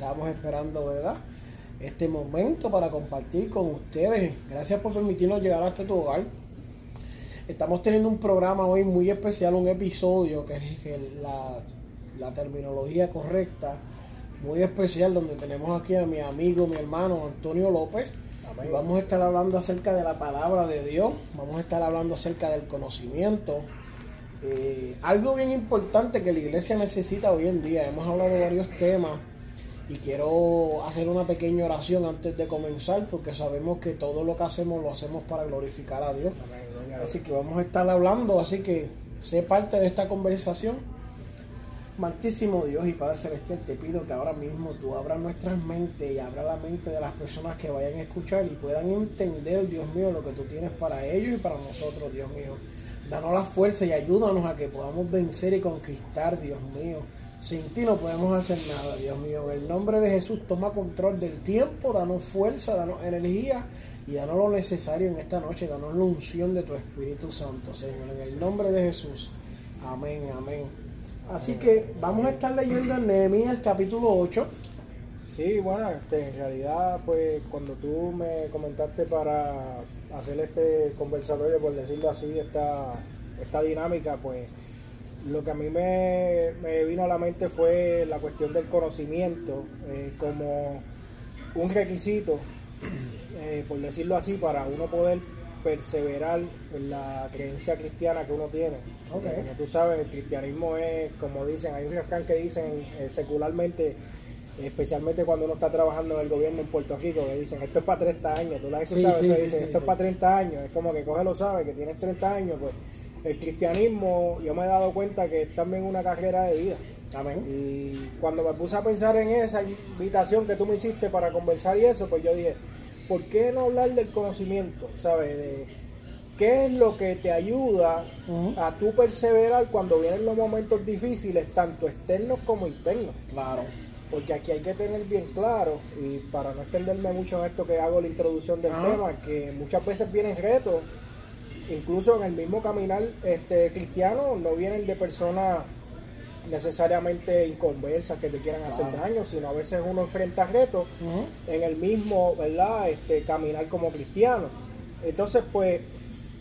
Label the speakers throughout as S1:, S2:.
S1: Estamos esperando, ¿verdad? Este momento para compartir con ustedes. Gracias por permitirnos llegar hasta tu hogar. Estamos teniendo un programa hoy muy especial, un episodio que es la, la terminología correcta, muy especial, donde tenemos aquí a mi amigo, mi hermano Antonio López. Y vamos a estar hablando acerca de la palabra de Dios, vamos a estar hablando acerca del conocimiento, eh, algo bien importante que la iglesia necesita hoy en día, hemos hablado de varios temas y quiero hacer una pequeña oración antes de comenzar porque sabemos que todo lo que hacemos lo hacemos para glorificar a Dios. Así que vamos a estar hablando, así que sé parte de esta conversación. Mantísimo Dios y Padre Celestial, te pido que ahora mismo tú abras nuestras mentes y abra la mente de las personas que vayan a escuchar y puedan entender, Dios mío, lo que tú tienes para ellos y para nosotros, Dios mío. Danos la fuerza y ayúdanos a que podamos vencer y conquistar, Dios mío. Sin ti no podemos hacer nada, Dios mío. En el nombre de Jesús, toma control del tiempo, danos fuerza, danos energía y danos lo necesario en esta noche. Danos la unción de tu Espíritu Santo, Señor. En el nombre de Jesús. Amén, amén. Así que vamos a estar leyendo en Nehemías capítulo 8.
S2: Sí, bueno, este, en realidad, pues cuando tú me comentaste para hacer este conversatorio, por decirlo así, esta, esta dinámica, pues lo que a mí me, vino a la mente fue la cuestión del conocimiento eh, como un requisito, eh, por decirlo así, para uno poder perseverar en la creencia cristiana que uno tiene. Como tú sabes, el cristianismo es, como dicen, hay un refrán que dicen eh, secularmente, especialmente cuando uno está trabajando en el gobierno en Puerto Rico, que dicen, esto es para 30 años, tú la has escuchado, dicen, esto es para 30 años, es como que coge lo sabe, que tienes 30 años, pues el cristianismo, yo me he dado cuenta que es también una carrera de vida. Amén. Y cuando me puse a pensar en esa invitación que tú me hiciste para conversar y eso, pues yo dije, ¿por qué no hablar del conocimiento? ¿Sabes? De qué es lo que te ayuda a tú perseverar cuando vienen los momentos difíciles, tanto externos como internos.
S1: Claro
S2: porque aquí hay que tener bien claro, y para no extenderme mucho en esto que hago la introducción del tema, que muchas veces vienen retos, incluso en el mismo caminar este, cristiano, no vienen de personas necesariamente inconversas que te quieran hacer daño, sino a veces uno enfrenta retos en el mismo, ¿verdad? Este, caminar como cristiano. Entonces, pues,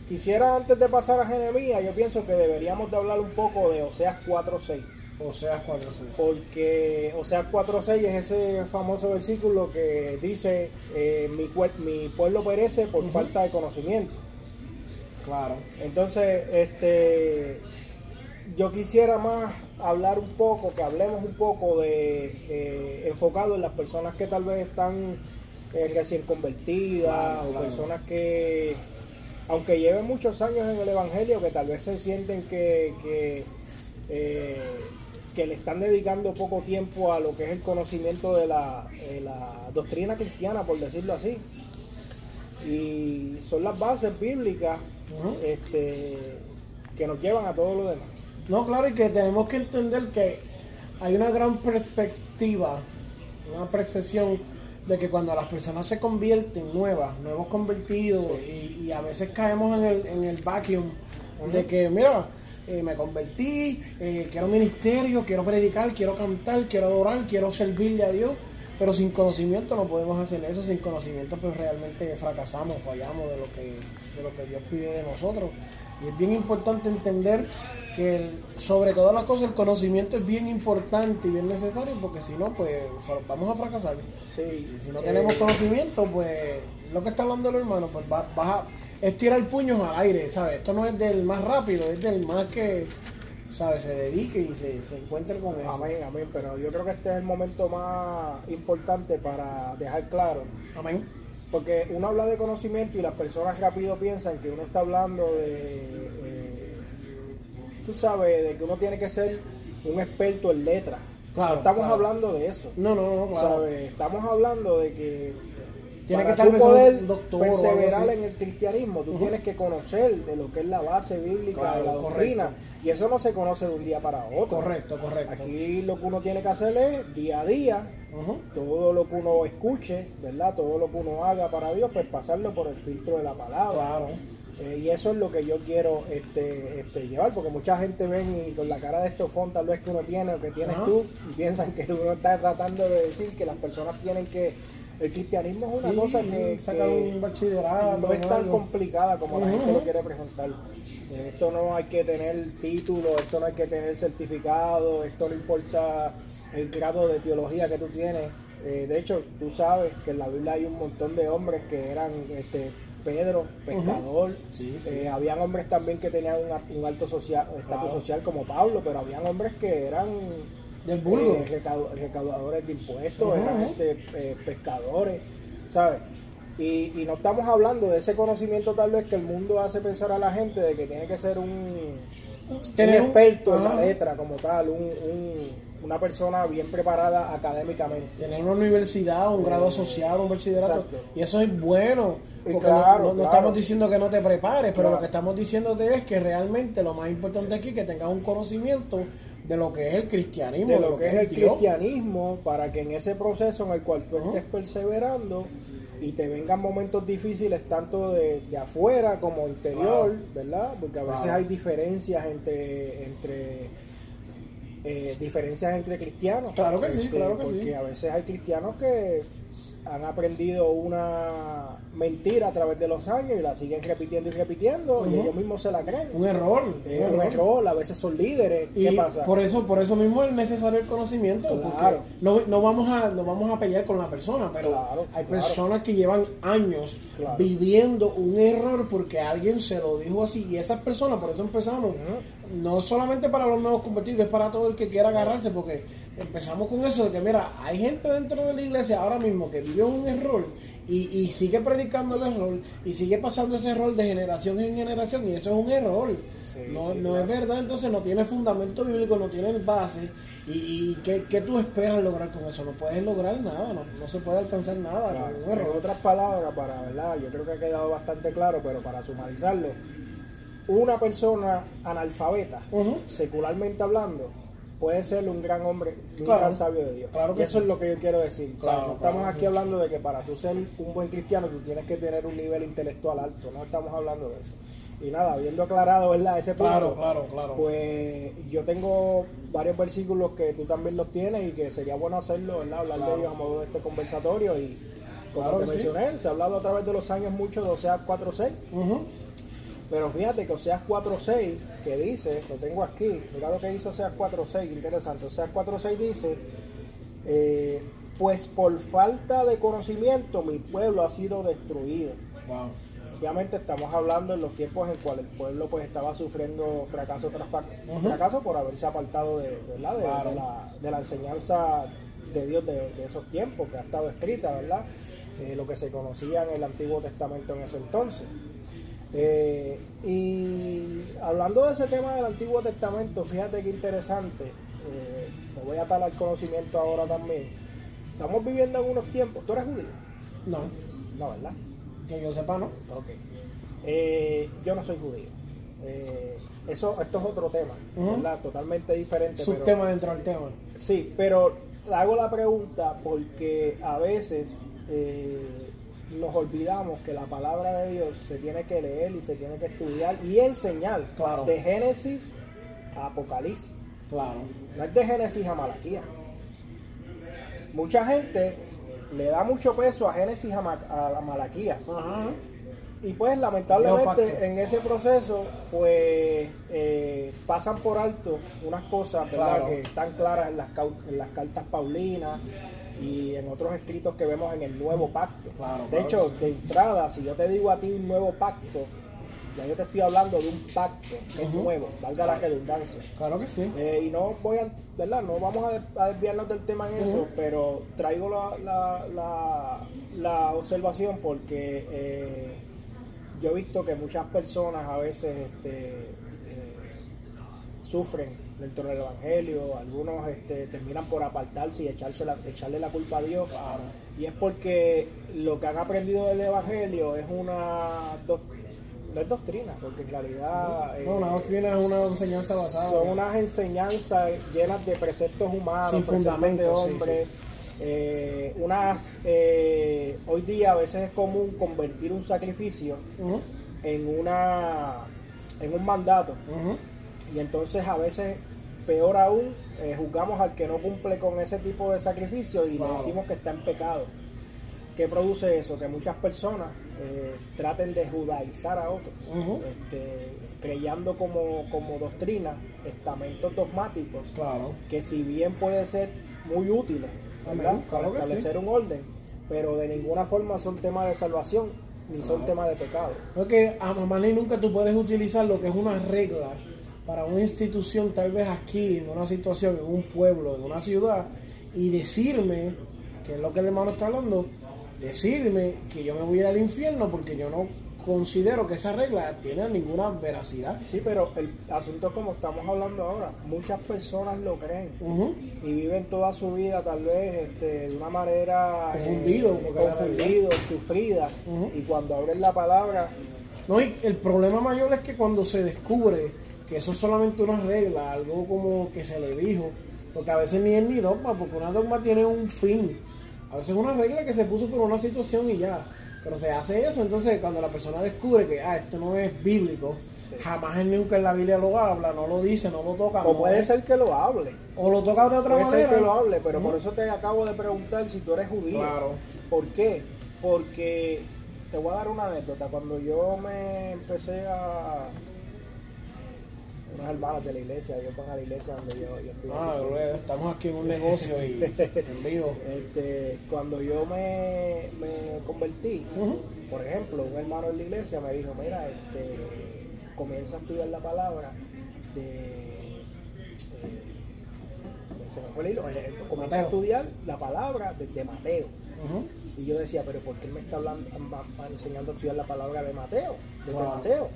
S2: quisiera antes de pasar a Jeremías, yo pienso que deberíamos de hablar un poco de Oseas 4.6
S1: Oseas 4.6.
S2: Porque Oseas 4.6 es ese famoso versículo que dice, eh, mi, mi pueblo perece por falta de conocimiento.
S1: Claro.
S2: Entonces, este, yo quisiera más hablar un poco, que hablemos un poco de eh, enfocado en las personas que tal vez están eh, recién convertidas o personas que, aunque lleven muchos años en el Evangelio, que tal vez se sienten que, que que le están dedicando poco tiempo a lo que es el conocimiento de la, doctrina cristiana, por decirlo así. Y son las bases bíblicas este, que nos llevan a todo lo demás.
S1: No, claro, y que tenemos que entender que hay una gran perspectiva, una percepción de que cuando las personas se convierten nuevas, nuevos convertidos, y, a veces caemos en el, en el vacuum de que, mira, eh, me convertí, eh, quiero ministerio, quiero predicar, quiero cantar, quiero adorar, quiero servirle a Dios, pero sin conocimiento no podemos hacer eso, sin conocimiento pues realmente fracasamos, fallamos de lo que, de lo que Dios pide de nosotros. Y es bien importante entender que sobre todas las cosas el conocimiento es bien importante y bien necesario porque si no pues vamos a fracasar. Sí, si no tenemos conocimiento pues lo que está hablando el hermano pues vas a es tirar puños al aire, ¿sabes? Esto no es del más rápido, es del más que, ¿sabes? Se dedique y se, se encuentre con eso.
S2: Amén, amén. Pero yo creo que este es el momento más importante para dejar claro.
S1: Amén.
S2: Porque uno habla de conocimiento y las personas rápido piensan que uno está hablando de, eh, tú sabes, de que uno tiene que ser un experto en letras.
S1: Claro,
S2: no estamos
S1: claro.
S2: hablando de eso.
S1: No, no, no, claro.
S2: ¿sabes? Estamos hablando de que
S1: Tiene
S2: para
S1: que
S2: tú poder
S1: doctor
S2: perseverar en el cristianismo, tú tienes que conocer de lo que es la base bíblica
S1: Claro,
S2: de la doctrina.
S1: correcto.
S2: Y eso no se conoce de un día para otro.
S1: Correcto, correcto.
S2: Aquí lo que uno tiene que hacer es día a día, todo lo que uno escuche, ¿verdad? Todo lo que uno haga para Dios, pues pasarlo por el filtro de la palabra.
S1: Claro.
S2: Eh, y eso es lo que yo quiero este, este, llevar, porque mucha gente ven y con la cara de estofón tal vez que uno tiene o que tienes
S1: Ajá.
S2: tú, y piensan que uno está tratando de decir que las personas tienen que... El cristianismo es una
S1: Sí,
S2: cosa que,
S1: sacar
S2: que
S1: un bachillerato.
S2: no es tan complicada como la
S1: Ujú.
S2: gente lo quiere presentar. Eh, Esto no hay que tener título, esto no hay que tener certificado, esto no importa el grado de teología que tú tienes. Eh, de hecho, tú sabes que en la Biblia hay un montón de hombres que eran este, Pedro, pescador.
S1: Sí, sí.
S2: Eh, habían hombres también que tenían un, un alto social, estatus
S1: Claro.
S2: social como Pablo, pero habían hombres que eran
S1: Del vulgo.
S2: eh, recau- recaudadores de impuestos,
S1: Ujú,
S2: eran
S1: ujú.
S2: este, eh, pescadores, ¿sabes? Y, y no estamos hablando de ese conocimiento tal vez que el mundo hace pensar a la gente de que tiene que ser un, un
S1: Tener un-
S2: experto en la letra como tal, un, un- una persona bien preparada académicamente.
S1: Tener una universidad, un grado asociado, un bachillerato.
S2: Exacto.
S1: Y eso es bueno. Porque
S2: claro,
S1: no, no- no
S2: claro.
S1: estamos diciendo que no te prepares, pero
S2: Claro.
S1: lo que estamos diciéndote es que realmente lo más importante aquí es que tengas un conocimiento de lo que es el cristianismo,
S2: de lo que es el
S1: Dios.
S2: cristianismo para que en ese proceso en el cual tú estés perseverando y te vengan momentos difíciles tanto de, de afuera como interior, ¿verdad? Porque a veces hay diferencias entre entre eh, diferencias entre cristianos.
S1: Claro que sí,
S2: Este,
S1: claro que sí.
S2: Porque a veces hay cristianos que han aprendido una mentira a través de los años y la siguen repitiendo y repitiendo y ellos mismos se la creen.
S1: Un error.
S2: Es un error, a veces son líderes.
S1: Y
S2: ¿Qué pasa?
S1: por eso, por eso mismo es necesario el conocimiento,
S2: Claro.
S1: no, no vamos a, no vamos a pelear con la persona, pero
S2: Claro,
S1: hay
S2: claro.
S1: personas que llevan años viviendo un error porque alguien se lo dijo así, y esas personas, por eso empezamos, no solamente para los nuevos convertidos, es para todo el que quiera agarrarse, porque empezamos con eso de que, mira, hay gente dentro de la iglesia ahora mismo que vive un error y, y sigue predicando el error y sigue pasando ese error de generación en generación y eso es un error.
S2: Sí,
S1: no
S2: sí,
S1: no
S2: claro.
S1: es verdad, entonces no tiene fundamento bíblico, no tiene base. ¿Y, y qué, qué tú esperas lograr con eso? No puedes lograr nada, no, no se puede alcanzar nada
S2: Claro,
S1: con un
S2: En
S1: error.
S2: otras palabras, para verdad, yo creo que ha quedado bastante claro, pero para sumarizarlo, una persona analfabeta, secularmente hablando, puede ser un gran hombre, un
S1: Claro.
S2: gran sabio de Dios.
S1: Claro
S2: y
S1: que
S2: eso
S1: sí.
S2: es lo que yo quiero decir. O sea,
S1: Claro,
S2: no estamos aquí
S1: sí.
S2: hablando de que para tú ser un buen cristiano tú tienes que tener un nivel intelectual alto, no estamos hablando de eso. Y nada, habiendo aclarado ¿verdad? ese punto,
S1: Claro, claro, claro.
S2: pues yo tengo varios versículos que tú también los tienes y que sería bueno hacerlo, ¿verdad? hablar de ellos a modo de este conversatorio y como te
S1: sí.
S2: mencioné, se ha hablado a través de los años mucho de Oseas 4.6,
S1: Ujú.
S2: Pero fíjate que Oseas 4.6 que dice, lo tengo aquí, mira lo que dice Oseas 4.6, qué interesante, Oseas 4.6 dice, eh, pues por falta de conocimiento mi pueblo ha sido destruido.
S1: Wow.
S2: Obviamente estamos hablando en los tiempos en cuales el pueblo pues estaba sufriendo fracaso tras fracaso por haberse apartado de, ¿verdad? de,
S1: Claro.
S2: de la, de la enseñanza de Dios de, de esos tiempos que ha estado escrita, ¿verdad? Eh, lo que se conocía en el Antiguo Testamento en ese entonces. Eh, y hablando de ese tema del Antiguo Testamento, fíjate qué interesante, eh, me voy a atar al conocimiento ahora también. Estamos viviendo en unos tiempos, ¿tú eres judío?
S1: No,
S2: No, ¿verdad?
S1: que yo sepa, no.
S2: Ok. Eh, yo no soy judío. Eh, eso, esto es otro tema. ¿verdad? Totalmente diferente.
S1: Subtema dentro del tema.
S2: sí, pero hago la pregunta porque a veces eh, nos olvidamos que la palabra de Dios se tiene que leer y se tiene que estudiar y enseñar
S1: Claro.
S2: de Génesis a Apocalipsis.
S1: Claro.
S2: No es de Génesis a Malaquía. Mucha gente le da mucho peso a Génesis a, Ma- a Malaquías.
S1: Ajá.
S2: Y pues lamentablemente en ese proceso pues eh, pasan por alto unas cosas que están claras en las, cau- en las cartas paulinas y en otros escritos que vemos en el nuevo pacto.
S1: Claro,
S2: de
S1: claro
S2: hecho,
S1: sí.
S2: de entrada, si yo te digo a ti un nuevo pacto, Ya yo te estoy hablando de un pacto que es nuevo, valga la redundancia.
S1: Claro que sí.
S2: Eh, y no voy a, ¿verdad? No vamos a, de- a desviarnos del tema en eso, pero traigo la, la, la, la observación porque eh, yo he visto que muchas personas a veces este, eh, sufren dentro del Evangelio, algunos este, terminan por apartarse y echarse la- echarle la culpa a Dios.
S1: Claro.
S2: Y es porque lo que han aprendido del Evangelio es una doc- no es doctrina, porque en realidad
S1: No, una
S2: eh,
S1: doctrina es una enseñanza basada.
S2: son unas enseñanzas llenas de preceptos humanos,
S1: Sin
S2: preceptos
S1: fundamento,
S2: de
S1: sí,
S2: hombres. eh, unas, eh, hoy día a veces es común convertir un sacrificio en una en un mandato y entonces a veces peor aún eh, juzgamos al que no cumple con ese tipo de sacrificio y le decimos que está en pecado. ¿Qué produce eso? Que muchas personas eh, traten de judaizar a otros, este, creyendo como, como doctrina estamentos dogmáticos
S1: Claro.
S2: que si bien puede ser muy útiles ¿verdad?
S1: Amén,
S2: para
S1: claro sí.
S2: establecer un orden, pero de ninguna forma son temas de salvación ni son temas de pecado.
S1: Porque a ni nunca tú puedes utilizar lo que es una regla para una institución, tal vez aquí, en una situación, en un pueblo, en una ciudad, y decirme, que es lo que el hermano está hablando, decirme que yo me voy a ir al infierno porque yo no considero que esa regla tiene ninguna veracidad.
S2: Sí, pero el asunto es como estamos hablando ahora. Muchas personas lo creen y viven toda su vida tal vez este, de una manera eh,
S1: Confundido, la
S2: confundido, sufrida. Y cuando abren la palabra,
S1: No, y el problema mayor es que cuando se descubre que eso es solamente una regla, algo como que se le dijo, porque a veces ni es ni dogma, porque una dogma tiene un fin. A veces es una regla que se puso por una situación y ya. Pero se hace eso, entonces cuando la persona descubre que ah, esto no es bíblico,
S2: Sí.
S1: jamás en nunca en la Biblia lo habla, no lo dice, no lo toca.
S2: o
S1: no
S2: puede
S1: es-
S2: ser que lo hable.
S1: o lo toca de otra
S2: Puede
S1: manera.
S2: ser que lo hable, pero por eso te acabo de preguntar si tú eres judío.
S1: Claro.
S2: ¿Por qué? Porque te voy a dar una anécdota. Cuando yo me empecé a. Unos hermanos de la iglesia, ellos van a la iglesia donde yo, yo estoy.
S1: Ah, bro, estamos aquí en un negocio y en vivo.
S2: Este, cuando yo me, me convertí, por ejemplo, un hermano en la iglesia me dijo, mira, este, comienza a estudiar la palabra de... eh, se me fue el hilo, eh, comienza a estudiar la palabra desde Mateo. Y yo decía, pero ¿por qué me está hablando, enseñando a estudiar la palabra de Mateo? Desde
S1: Wow.
S2: Mateo.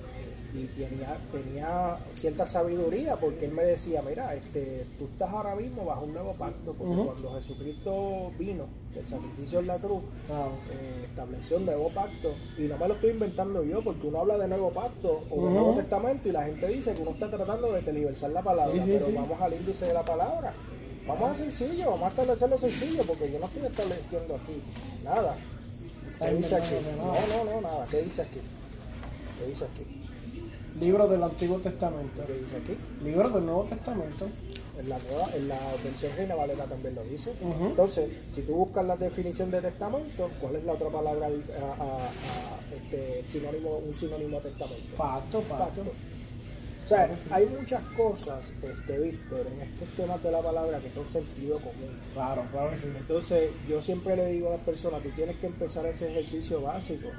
S2: Y tenía, tenía cierta sabiduría porque él me decía, mira, este, tú estás ahora mismo bajo un nuevo pacto, porque
S1: Ujú.
S2: cuando Jesucristo vino, el sacrificio en la cruz,
S1: Claro.
S2: eh, estableció un nuevo pacto. Y no me lo estoy inventando yo, porque uno habla de nuevo pacto o de nuevo testamento y la gente dice que uno está tratando de televersar la palabra,
S1: Sí, sí,
S2: pero
S1: sí.
S2: vamos al índice de la palabra. Vamos a sencillo, vamos a establecerlo sencillo, porque yo no estoy estableciendo aquí nada. ¿Qué dice aquí? No, no, no, nada. ¿Qué dice aquí? ¿Qué dice aquí?
S1: Libros del Antiguo Testamento.
S2: ¿Qué dice aquí?
S1: Libros del Nuevo Testamento.
S2: En la nueva, en la versión Reina Valera también lo dice. Entonces, si tú buscas la definición de testamento, ¿cuál es la otra palabra a- a- a- este, sinónimo, un sinónimo a testamento?
S1: Pacto, pacto.
S2: Pacto. Sea, hay muchas cosas, este, Víctor, en estos temas de la palabra que son sentido común.
S1: Claro, claro que sí.
S2: Entonces, yo siempre le digo a las personas, tú tienes que empezar ese ejercicio básico.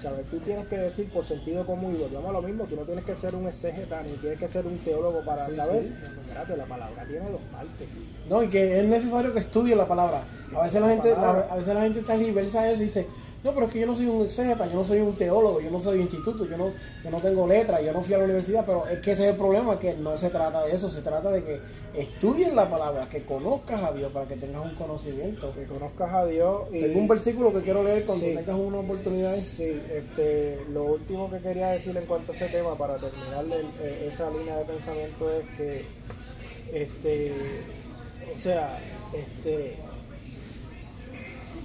S2: ¿Sabes? Tú tienes que decir por sentido común y volvemos a lo mismo, tú no tienes que ser un exégeta ni tienes que ser un teólogo para
S1: Sí,
S2: saber.
S1: sí.
S2: Espérate, la palabra tiene dos partes.
S1: No, y que es necesario que estudie la palabra. A veces la gente, la- a veces la gente está diversa a eso y dice, no, pero es que yo no soy un exégeta, yo no soy un teólogo, yo no soy instituto, yo no, yo no tengo letras, yo no fui a la universidad, pero es que ese es el problema, que no se trata de eso, se trata de que estudies la palabra, que conozcas a Dios para que tengas un conocimiento.
S2: Que conozcas a Dios y...
S1: Tengo un versículo que quiero leer cuando
S2: Sí.
S1: tengas una oportunidad.
S2: Sí, este, lo último que quería decir en cuanto a ese tema, para terminar el- eh, esa línea de pensamiento, es que, este, o sea, este,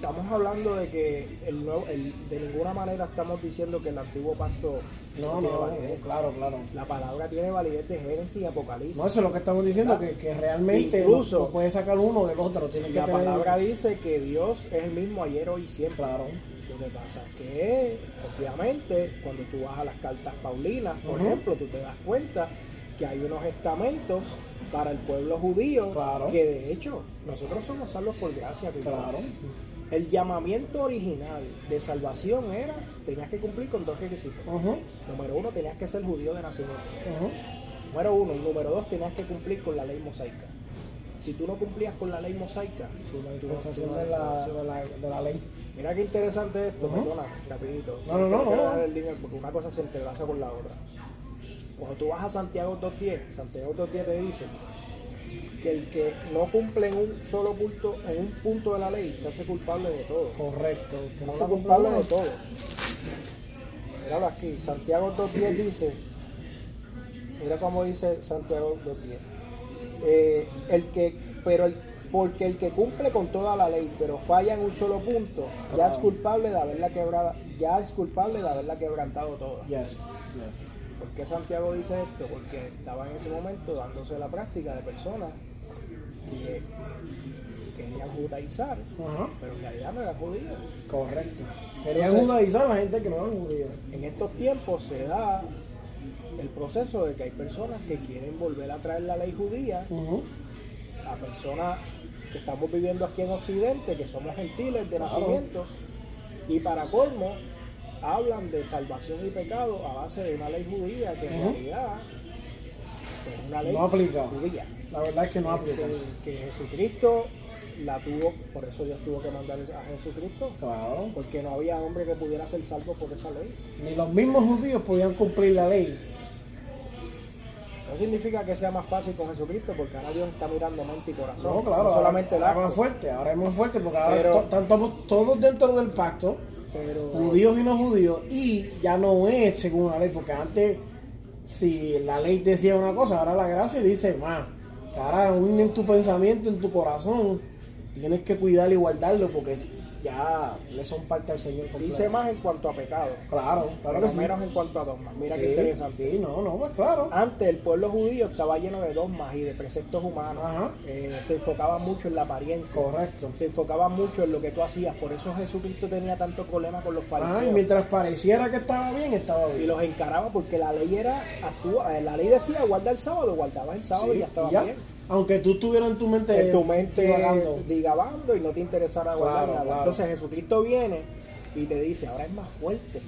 S2: estamos hablando de que el nuevo, el- de ninguna manera estamos diciendo que el antiguo pacto
S1: No,
S2: tiene
S1: no, claro, claro.
S2: La palabra tiene validez de Génesis y Apocalipsis.
S1: No, eso es lo que estamos diciendo, que, que realmente
S2: Incluso-
S1: no puedes sacar uno del otro, tiene que
S2: la
S1: tener...
S2: palabra dice que Dios es el mismo ayer, hoy y siempre.
S1: Claro.
S2: Lo que pasa es que, obviamente, cuando tú vas a las cartas paulinas, por ejemplo, tú te das cuenta que hay unos estamentos para el pueblo judío
S1: Claro.
S2: que, de hecho, nosotros somos salvos por gracia.
S1: Claro.
S2: El llamamiento original de salvación era, tenías que cumplir con dos requisitos. Número uno, tenías que ser judío de nacimiento. Número uno. Y número dos, tenías que cumplir con la ley mosaica. Si tú no cumplías con la ley mosaica,
S1: Sí, la
S2: no-
S1: dispensación
S2: tú no-
S1: de la, de la, de la ley.
S2: Mira qué interesante esto, perdona, rapidito.
S1: No, no, no,
S2: porque una cosa se entrelaza con la otra. Cuando tú vas a Santiago 2.10, Santiago 2.10 te dice que el que no cumple en un solo punto, en un punto de la ley, se hace culpable de todo.
S1: Correcto. Que
S2: Se hace culpable de todos. Míralo aquí, Santiago 2.10 dice, mira cómo dice Santiago 2.10. Eh, el que, pero el, porque el que cumple con toda la ley, pero falla en un solo punto, ya es culpable de haberla quebrada, ya es culpable de haberla quebrantado toda.
S1: Yes, yes.
S2: ¿Por qué Santiago dice esto? Porque estaba en ese momento dándose la práctica de personas que querían judaizar,
S1: Ajá.
S2: pero en realidad no eran judíos.
S1: Correcto. Querían judaizar a la gente que no eran judíos.
S2: En estos tiempos se da el proceso de que hay personas que quieren volver a traer la ley judía a personas que estamos viviendo aquí en Occidente, que somos gentiles de
S1: Claro.
S2: nacimiento, y para colmo hablan de salvación y pecado a base de una ley judía que en realidad es una ley
S1: No aplica.
S2: judía.
S1: La verdad es que no aplica.
S2: Que, que Jesucristo la tuvo, por eso Dios tuvo que mandar a Jesucristo,
S1: Claro.
S2: porque no había hombre que pudiera ser salvo por esa ley.
S1: Ni los mismos judíos podían cumplir la ley.
S2: No significa que sea más fácil con Jesucristo, porque ahora Dios está mirando mente y corazón.
S1: No, claro.
S2: no solamente el
S1: ahora, ahora es más fuerte. Ahora es más fuerte porque ahora
S2: Pero-
S1: to- estamos todos dentro del pacto. Judíos y no judíos, y ya no es según la ley, porque antes, si la ley decía una cosa, ahora la gracia dice más. Ahora, en tu pensamiento, en tu corazón, tienes que cuidarlo y guardarlo, porque ya le son parte al Señor. completo.
S2: dice más en cuanto a pecado,
S1: Claro, claro que
S2: pero
S1: sí.
S2: menos en cuanto a dogmas. Mira
S1: Sí,
S2: qué interesante.
S1: Sí, no, no, pues claro.
S2: Antes el pueblo judío estaba lleno de dogmas y de preceptos humanos.
S1: Ajá.
S2: Eh, se enfocaba mucho en la apariencia.
S1: Correcto.
S2: Se enfocaba mucho en lo que tú hacías. Por eso Jesucristo tenía tanto problema con los
S1: Ajá,
S2: fariseos.
S1: y mientras pareciera que estaba bien, estaba
S2: y
S1: bien.
S2: los encaraba porque la ley era actúa, eh, la ley decía guarda el sábado, guardabas el sábado
S1: Sí,
S2: y ya estaba
S1: y ya.
S2: bien.
S1: Aunque tú estuvieras en tu mente,
S2: en tu mente
S1: divagando.
S2: digabando y no te interesara guardar
S1: Claro,
S2: nada.
S1: claro.
S2: Entonces Jesucristo viene y te dice, ahora es más fuerte,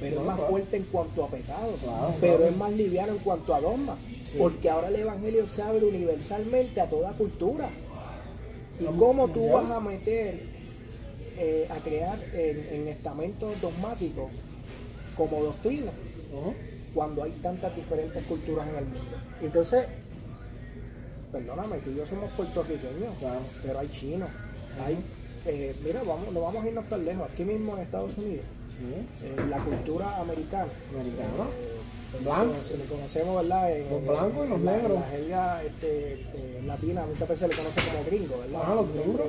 S2: pero es más
S1: claro.
S2: fuerte en cuanto a pecado,
S1: Claro,
S2: pero
S1: claro.
S2: es más liviano en cuanto a dogma,
S1: Sí.
S2: porque ahora el Evangelio se abre universalmente a toda cultura. ¿Y cómo tú vas a meter, eh, a crear en, en estamentos dogmáticos como doctrina?
S1: Ujú.
S2: cuando hay tantas diferentes culturas en el mundo. Entonces, perdóname, tú y yo somos puertorriqueños,
S1: Claro.
S2: pero hay chinos, hay, eh, mira, vamos, no vamos a irnos tan lejos, aquí mismo en Estados Unidos,
S1: Sí,
S2: eh, la cultura americana,
S1: americano.
S2: eh,
S1: Blanco.
S2: se le conocemos, ¿verdad? En,
S1: Los blancos y los negros.
S2: La jerga este, eh, latina muchas veces se le conoce como gringo, ¿verdad?
S1: Ah, los gringos.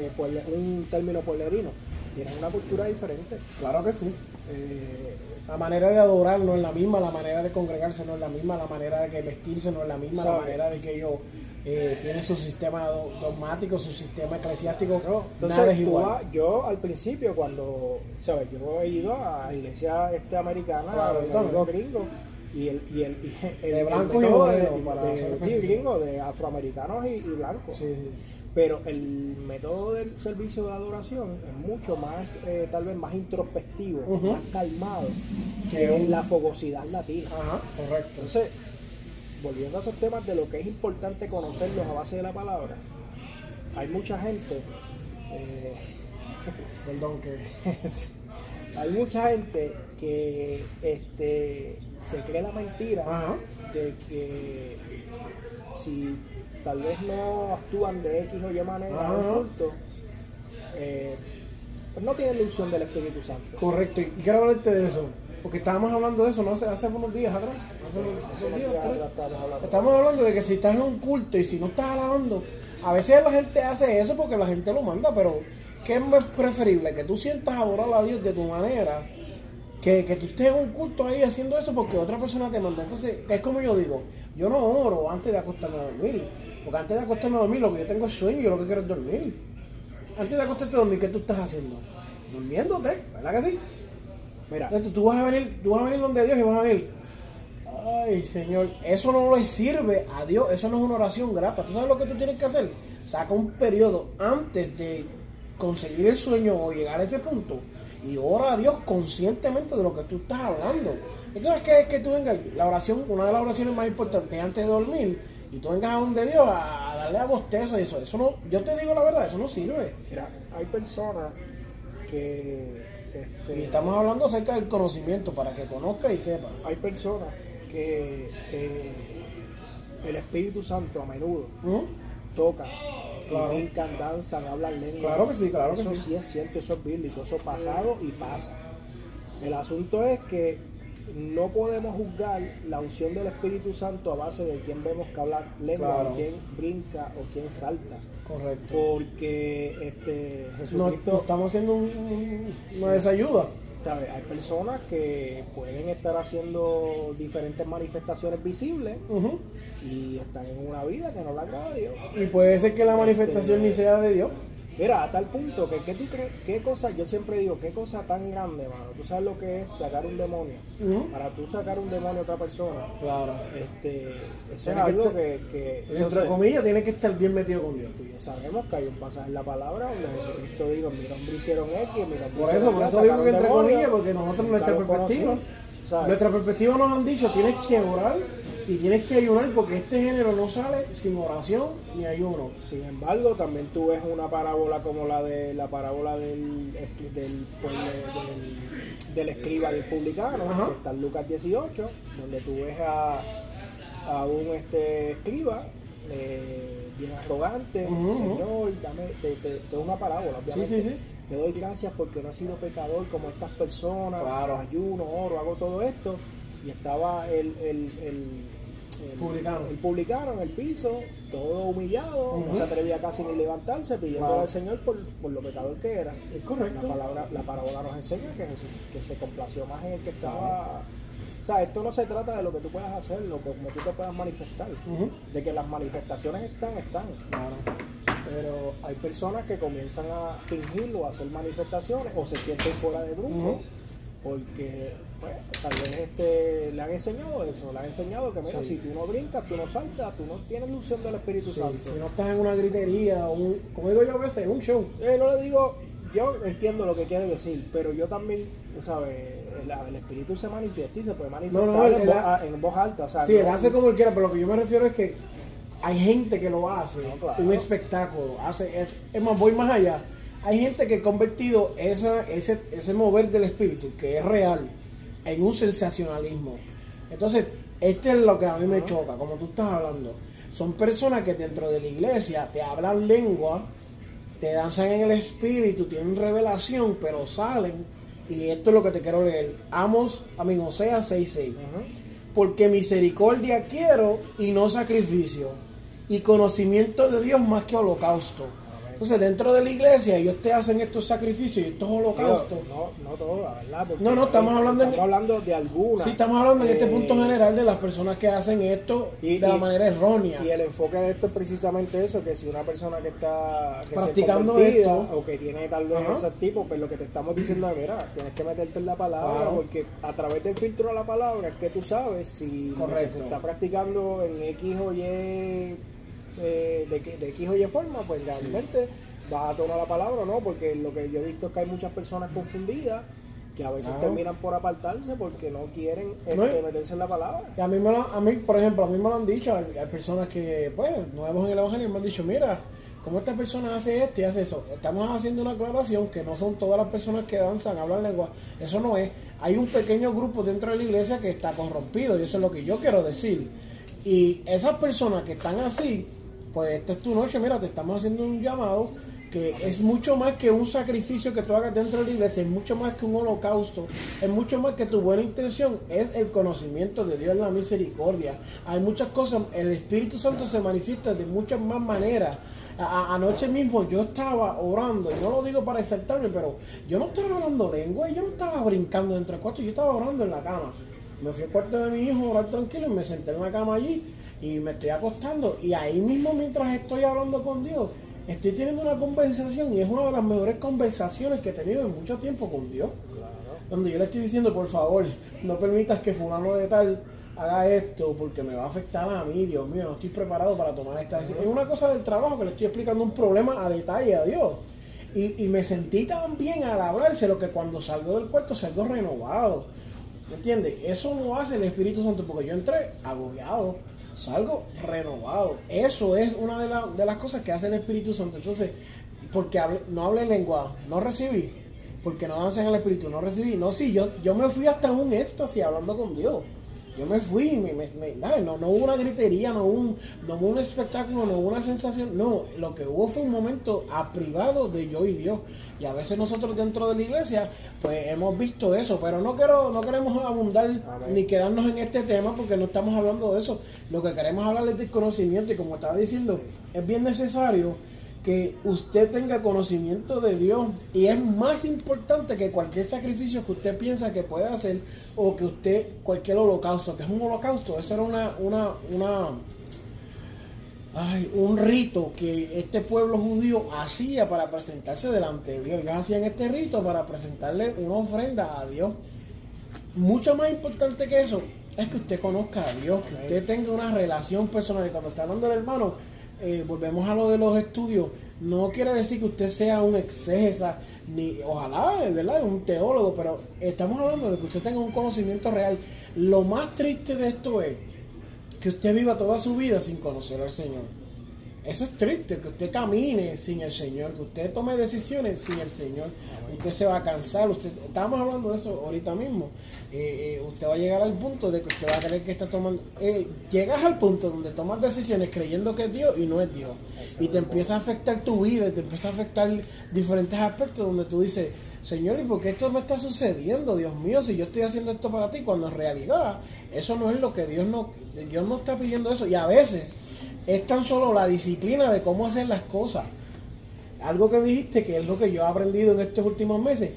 S2: un término pueblerino. Tienen una cultura diferente.
S1: Claro que sí.
S2: Eh,
S1: La manera de adorar no es la misma, la manera de congregarse no es la misma, la manera de que vestirse no es la misma, la manera de que ellos eh, tienen su sistema do- dogmático, su sistema eclesiástico,
S2: Entonces,
S1: nada es
S2: tú
S1: igual.
S2: yo al principio, cuando, ¿sabes? Yo he ido a iglesia este americana,
S1: Claro,
S2: digo gringo, y el, y el, y el,
S1: De blancos y morenos,
S2: de, de- gringo, de afroamericanos y, y blancos.
S1: Sí, sí.
S2: Pero el método del servicio de adoración es mucho más, eh, tal vez más introspectivo, más calmado
S1: Que
S2: que
S1: un-
S2: la fogosidad latina.
S1: Ajá, correcto.
S2: Entonces, volviendo a esos temas de lo que es importante conocerlos a base de la palabra, hay mucha gente, eh,
S1: Perdón que...
S2: hay mucha gente que este, se cree la mentira
S1: Ajá.
S2: de que si tal vez no actúan de X o Y manera en culto, eh, pues no tienen la unción del Espíritu Santo.
S1: Correcto, y quiero hablarte de eso, porque estábamos hablando de eso no hace, hace unos días atrás,
S2: estamos hablando.
S1: De que si estás en un culto y si no estás alabando, a veces la gente hace eso porque la gente lo manda, pero ¿qué es más preferible? Que tú sientas adorar a Dios de tu manera, que, que tú estés en un culto ahí haciendo eso porque otra persona te manda. Entonces, es como yo digo, yo no oro antes de acostarme a dormir, porque antes de acostarme a dormir lo que yo tengo es sueño yo lo que quiero es dormir. Antes de acostarte a dormir, ¿qué tú estás haciendo? Durmiéndote, ¿verdad que sí?
S2: Mira,
S1: tú vas a venir, tú vas a venir donde Dios y vas a venir. Ay, Señor, eso no le sirve a Dios, eso no es una oración grata. ¿Tú sabes lo que tú tienes que hacer? Saca un periodo antes de conseguir el sueño o llegar a ese punto y ora a Dios conscientemente de lo que tú estás hablando. Entonces, que es que tú vengas, la oración, una de las oraciones más importantes antes de dormir, y tú vengas a donde Dios a, darle a bostezo y eso, eso no, yo te digo la verdad, eso no sirve.
S2: Mira, hay personas que...
S1: Este, y estamos hablando acerca del conocimiento, para que conozca y sepa.
S2: Hay personas que eh, el Espíritu Santo a menudo toca, claro. brincan, danzan, hablan lengua.
S1: Claro que sí, claro
S2: eso
S1: que
S2: sí. sí es cierto, eso es bíblico, eso pasado y pasa. El asunto es que no podemos juzgar la unción del Espíritu Santo a base de quién vemos que habla lengua, quién brinca o quién salta.
S1: Correcto.
S2: Porque este, Jesucristo...
S1: No, estamos haciendo una desayuda.
S2: Hay personas que pueden estar haciendo diferentes manifestaciones visibles y están en una vida que no la agrada a Dios.
S1: Y puede ser que la manifestación ni sea de Dios.
S2: Mira, a tal punto que, ¿qué tú crees? ¿Qué cosa? Yo siempre digo, ¿qué cosa tan grande, mano? ¿Tú sabes lo que es sacar un demonio? Para tú sacar un demonio a otra persona.
S1: Claro.
S2: Este, eso es algo que, que,
S1: Entre comillas, tiene que estar bien metido con Dios.
S2: Y sabemos que hay un pasaje en la palabra donde Jesucristo dijo, mi nombre hicieron X, mi nombre
S1: Por eso, por eso digo que entre comillas, porque nosotros, nuestra perspectiva, nuestra perspectiva nos han dicho, tienes que orar y tienes que ayunar porque este género no sale sin oración ni ayuno.
S2: Sin embargo, también tú ves una parábola como la de la parábola del, del, pues, del, escriba y el publicano, que está en Lucas 18, donde tú ves a, a un este escriba eh, bien arrogante, Señor, dame, te, te, una parábola,
S1: obviamente. Sí, sí, sí.
S2: Te doy gracias porque no he sido pecador como estas personas, claro. ayuno, oro, hago todo esto. Y estaba el, el, el
S1: el publicano
S2: en el piso, todo humillado, no se atrevía casi ni levantarse, pidiendo al Señor por, por, lo pecador que era.
S1: Es correcto.
S2: La, palabra, la parábola nos enseña que, Jesús, que se complació más en el que estaba. O sea, esto no se trata de lo que tú puedas hacer, lo que como tú te puedas manifestar. De que las manifestaciones están, están.
S1: Claro.
S2: Pero hay personas que comienzan a fingir o a hacer manifestaciones o se sienten fuera de grupo porque pues, tal vez este, le han enseñado eso, le han enseñado que mira, si tú no brincas, tú no saltas, tú no tienes ilusión del Espíritu Santo.
S1: Si no estás en una gritería, un, como digo yo a veces, un show.
S2: Eh, no le digo, yo entiendo lo que quiere decir, pero yo también, ¿sabes? El, el, espíritu se manifiesta y se puede manifestar no, en, voz, alta. O sea,
S1: sí, él hace como él quiera, pero lo que yo me refiero es que hay gente que lo hace, un espectáculo, hace, es, es, más, voy más allá. Hay gente que ha convertido esa, ese, ese mover del espíritu, que es real, en un sensacionalismo. Entonces, este es lo que a mí me choca, como tú estás hablando. Son personas que dentro de la iglesia te hablan lengua, te danzan en el espíritu, tienen revelación, pero salen. Y esto es lo que te quiero leer. Amos, a mí, Osea 6.6. Porque misericordia quiero y no sacrificio. Y conocimiento de Dios más que holocausto. Entonces, dentro de la iglesia, ellos te hacen estos sacrificios y estos holocaustos.
S2: No, no todas, ¿verdad?
S1: no, no, estamos hablando,
S2: estamos hablando de algunas.
S1: Sí, estamos hablando en este punto eh, general de las personas que hacen esto de la manera errónea.
S2: Y el enfoque de esto es precisamente eso: que si una persona que está
S1: practicando esto
S2: o que tiene tal vez ese tipo, pues lo que te estamos diciendo es: mira, tienes que meterte en la palabra, porque a través del filtro de la palabra es que tú sabes si se está practicando en X o Y eh, de, de X o Y forma, pues realmente va a tomar la palabra, ¿no? Porque lo que yo he visto es que hay muchas personas confundidas que a veces terminan por apartarse porque no quieren este, meterse en la palabra.
S1: Y a mí, me a mí, por ejemplo, a mí me lo han dicho, hay, personas que, pues, nuevos en el Evangelio me han dicho, mira, como esta persona hace esto y hace eso, estamos haciendo una aclaración que no son todas las personas que danzan, hablan lengua, eso no es. Hay un pequeño grupo dentro de la iglesia que está corrompido y eso es lo que yo quiero decir. Y esas personas que están así, pues esta es tu noche, mira, te estamos haciendo un llamado que es mucho más que un sacrificio que tú hagas dentro de la iglesia, es mucho más que un holocausto, es mucho más que tu buena intención, es el conocimiento de Dios, la misericordia. Hay muchas cosas, el Espíritu Santo se manifiesta de muchas más maneras. anoche mismo yo estaba orando, y no lo digo para exaltarme, pero yo no estaba hablando lengua, yo no estaba brincando dentro del cuarto, yo estaba orando en la cama. Me fui al cuarto de mi hijo a orar tranquilo y me senté en la cama allí y me estoy acostando y ahí mismo mientras estoy hablando con Dios, estoy teniendo una conversación y es una de las mejores conversaciones que he tenido en mucho tiempo con Dios. Donde yo le estoy diciendo, por favor, no permitas que fulano de tal haga esto porque me va a afectar a mí, Dios mío, no estoy preparado para tomar esta decisión. Es una cosa del trabajo que le estoy explicando un problema a detalle a Dios. Y, y me sentí tan bien al hablárselo que cuando salgo del cuarto salgo renovado. ¿Entiendes? Eso no hace el Espíritu Santo porque yo entré agobiado, salgo renovado. Eso es una de, la- de las cosas que hace el Espíritu Santo. Entonces, porque hable- no hablé lengua, no recibí, porque no avancé en el Espíritu, no recibí. No, sí, yo, yo me fui hasta un éxtasis hablando con Dios. Yo me fui, me, me- me- no, no hubo una gritería, no hubo, un, no hubo un espectáculo, no hubo una sensación. No, lo que hubo fue un momento a privado de yo y Dios. Y a veces nosotros dentro de la iglesia, pues hemos visto eso, pero no quiero, no queremos abundar
S2: Amén.
S1: ni quedarnos en este tema porque no estamos hablando de eso. Lo que queremos hablar es del conocimiento y como estaba diciendo, es bien necesario que usted tenga conocimiento de Dios y es más importante que cualquier sacrificio que usted piensa que puede hacer o que usted cualquier holocausto, que es un holocausto, eso era una una una ay, un rito que este pueblo judío hacía para presentarse delante de Dios. Ellos hacían este rito para presentarle una ofrenda a Dios. Mucho más importante que eso es que usted conozca a Dios, que usted tenga una relación personal. Y cuando está hablando el hermano, eh, volvemos a lo de los estudios. No quiere decir que usted sea un exégesa, ni ojalá, ¿verdad? Un teólogo, pero estamos hablando de que usted tenga un conocimiento real. Lo más triste de esto es que usted viva toda su vida sin conocer al Señor. Eso es triste, que usted camine sin el Señor, que usted tome decisiones sin el Señor. Usted se va a cansar. Usted, estábamos hablando de eso ahorita mismo. Eh, eh, usted va a llegar al punto de que usted va a creer que está tomando. eh, llegas al punto donde tomas decisiones creyendo que es Dios y no es Dios. Y te empieza a afectar tu vida, te empieza a afectar diferentes aspectos donde tú dices, Señor, ¿y por qué esto me está sucediendo? Dios mío, si yo estoy haciendo esto para ti, cuando en realidad eso no es lo que Dios no, Dios no está pidiendo eso. Y a veces es tan solo la disciplina de cómo hacer las cosas. Algo que dijiste que es lo que yo he aprendido en estos últimos meses.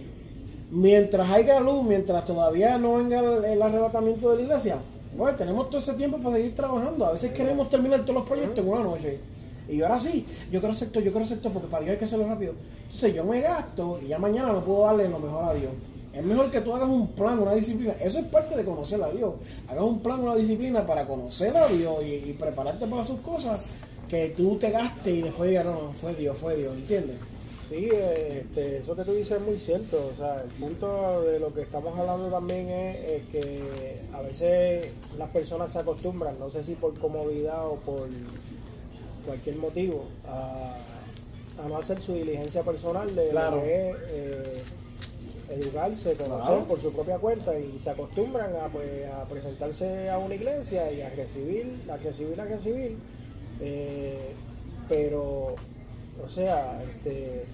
S1: Mientras haya luz, mientras todavía no venga el, arrebatamiento de la iglesia, bueno, tenemos todo ese tiempo para seguir trabajando. A veces queremos terminar todos los proyectos en una noche. Y ahora sí, yo quiero hacer esto, yo quiero hacer esto, porque para Dios hay que hacerlo rápido. Entonces yo me gasto y ya mañana no puedo darle lo mejor a Dios. Es mejor que tú hagas un plan, una disciplina. Eso es parte de conocer a Dios. Hagas un plan, una disciplina para conocer a Dios y, y prepararte para sus cosas. Que tú te gastes y después digas, no, no, fue Dios, fue Dios, ¿entiendes?
S2: Sí, este, eso que tú dices es muy cierto. O sea, el punto de lo que estamos hablando también es, es que a veces las personas se acostumbran, no sé si por comodidad o por cualquier motivo, a, a no hacer su diligencia personal de
S1: Claro.
S2: lo que es, eh, educarse, conocer
S1: Claro.
S2: por su propia cuenta y se acostumbran a, pues, a presentarse a una iglesia y a recibir, a recibir, a recibir. eh, pero, o sea, este,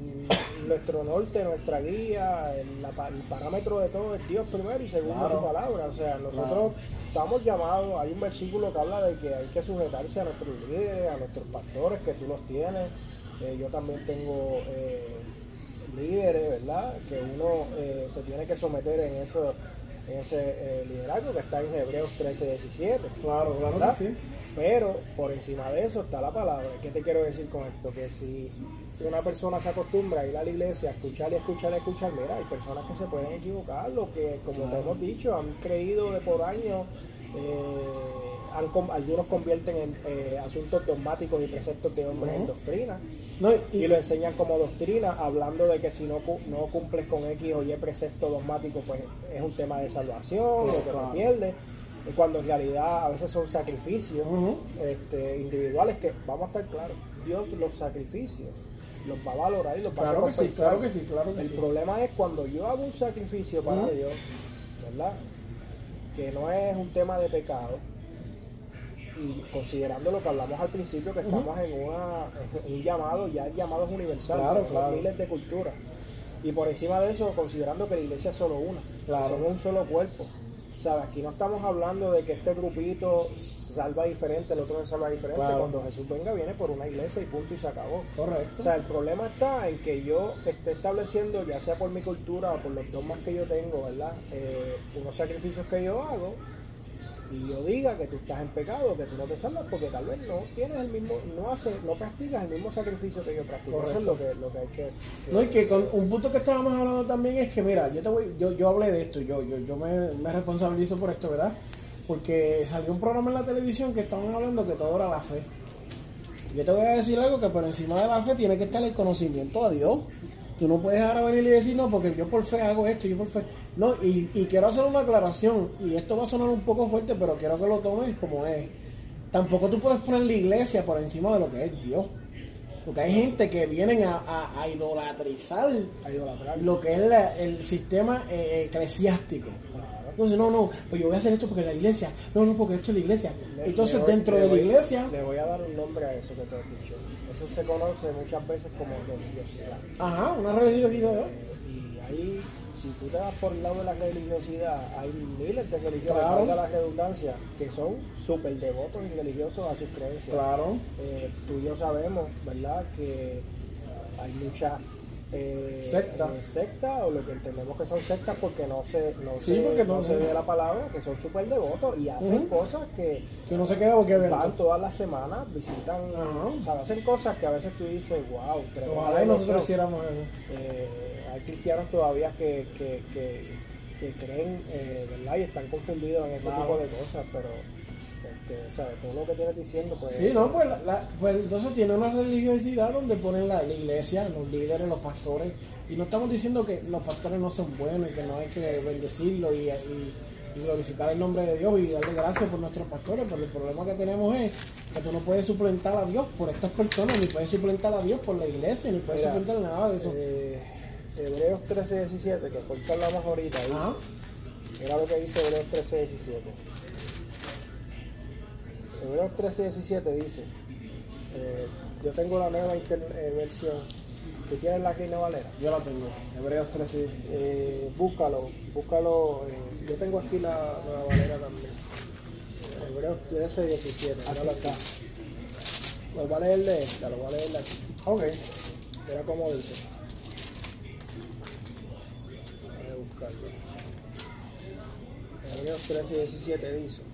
S2: mm, nuestro norte, nuestra guía, el, la pa- el parámetro de todo es Dios primero y segundo
S1: Claro.
S2: su palabra. O sea, nosotros
S1: Claro.
S2: estamos llamados, hay un versículo que habla de que hay que sujetarse a nuestros líderes, a nuestros pastores, que tú los tienes. Eh, yo también tengo eh, líderes, ¿verdad? Que uno eh, se tiene que someter en eso en ese eh, liderazgo que está en Hebreos 13, 17.
S1: Claro, claro
S2: ¿verdad?
S1: que sí.
S2: Pero por encima de eso está la palabra. ¿Qué te quiero decir con esto? Que si una persona se acostumbra a ir a la iglesia, a escuchar y escuchar y escuchar, mira, hay personas que se pueden equivocar, lo que, como te hemos dicho, han creído de por años, eh, han algunos convierten en eh, asuntos dogmáticos y preceptos de hombres en doctrina
S1: No, y,
S2: y lo enseñan como doctrina, hablando de que si no, no cumples con X o Y precepto dogmático, pues es un tema de salvación, o que
S1: Claro.
S2: te pierdes. Cuando en realidad a veces son sacrificios este, individuales que, vamos a estar claros, Dios los sacrificios los va a valorar y los va a
S1: Claro que sí, claro que sí, claro que
S2: El
S1: sí.
S2: problema es cuando yo hago un sacrificio para. Dios, ¿verdad? Que no es un tema de pecado, y considerando lo que hablamos al principio, que estamos en, una, en un llamado, ya el llamado es universal,
S1: Claro,
S2: tenemos
S1: claro.
S2: miles de culturas. Y por encima de eso, considerando que la iglesia es solo una,
S1: Claro.
S2: somos un solo cuerpo. ¿Sabes? Aquí no estamos hablando de que este grupito salva diferente, el otro no salva diferente.
S1: Claro.
S2: Cuando Jesús venga, viene por una iglesia y punto y se acabó.
S1: Correcto.
S2: O sea, el problema está en que yo esté estableciendo, ya sea por mi cultura o por los dogmas que yo tengo, ¿verdad? Eh, unos sacrificios que yo hago y yo diga que tú estás en pecado, que tú no te salvas porque tal vez no tienes el mismo, no haces, no practicas el mismo sacrificio que yo practico. Eso es lo que, lo que hay que, que-
S1: No, y que con un punto que estábamos hablando también es que, mira, yo te voy, yo, yo hablé de esto, yo, yo, yo me, me responsabilizo por esto, ¿verdad? Porque salió un programa en la televisión que estaban hablando que todo era la fe. Yo te voy a decir algo que por encima de la fe tiene que estar el conocimiento a Dios. Tú no puedes ahora venir y decir, no, porque yo por fe hago esto, yo por fe. No, y, y quiero hacer una aclaración, y esto va a sonar un poco fuerte, pero quiero que lo tomes como es. Tampoco tú puedes poner la iglesia por encima de lo que es Dios. Porque hay gente que vienen a, a, a idolatrizar
S2: A idolatrar.
S1: lo que es la- el sistema eh, eclesiástico. Entonces, no, no, pues yo voy a hacer esto porque la iglesia, no, no, porque esto es la iglesia.
S2: Le-
S1: Entonces,
S2: le voy-
S1: dentro de la iglesia,
S2: Le voy a dar un nombre a eso que te he dicho. Eso se conoce muchas veces como religiosidad.
S1: ajá, una religiosidad.
S2: Y ahí, si tú te vas por el lado de la religiosidad, hay miles de religiosos,
S1: Claro.
S2: la redundancia, que son súper devotos y religiosos a sus creencias.
S1: Claro.
S2: Eh, tú y yo sabemos, ¿verdad?, que hay muchas eh,
S1: Secta.
S2: eh, sectas, o lo que entendemos que son sectas porque no se, no
S1: Sí,
S2: se,
S1: porque
S2: no
S1: no
S2: se ve la palabra, que son súper devotos y hacen cosas que
S1: Que no se queda porque
S2: van todas las semanas, visitan, o sea, hacen cosas que a veces tú dices, wow,
S1: Ojalá y nosotros
S2: devoción".
S1: hiciéramos eso.
S2: Eh, hay cristianos todavía que, que, que, que creen, eh, ¿verdad? Y están confundidos en ese
S1: Claro.
S2: tipo de cosas, pero, este, ¿sabes? Todo lo que tienes diciendo, pues...
S1: Sí, no, pues, la- la- pues entonces tiene una religiosidad donde ponen la, la iglesia, los líderes, los pastores. Y no estamos diciendo que los pastores no son buenos y que no hay que bendecirlos y, y- y glorificar el nombre de Dios y darle gracias por nuestros pastores. Pero el problema que tenemos es que tú no puedes suplentar a Dios por estas personas, ni puedes suplentar a Dios por la iglesia, ni puedes
S2: Mira,
S1: suplentar nada de eso.
S2: eh, Hebreos 13, 17, que que hablamos ahorita, dice. Mira lo que dice Hebreos 13, 17. Hebreos 13, 17 dice, eh, yo tengo la nueva eh, versión, ¿tú tienes la Reina Valera?
S1: Yo la tengo. Hebreos 13.
S2: Eh, búscalo, búscalo, eh, yo tengo aquí la nueva Valera también. Hebreos 13, 17, míralo acá. Lo voy a leer de esta, lo voy a leer de aquí.
S1: Ok.
S2: Mira cómo dice. Voy a buscarlo. Hebreos 13 y 17 dice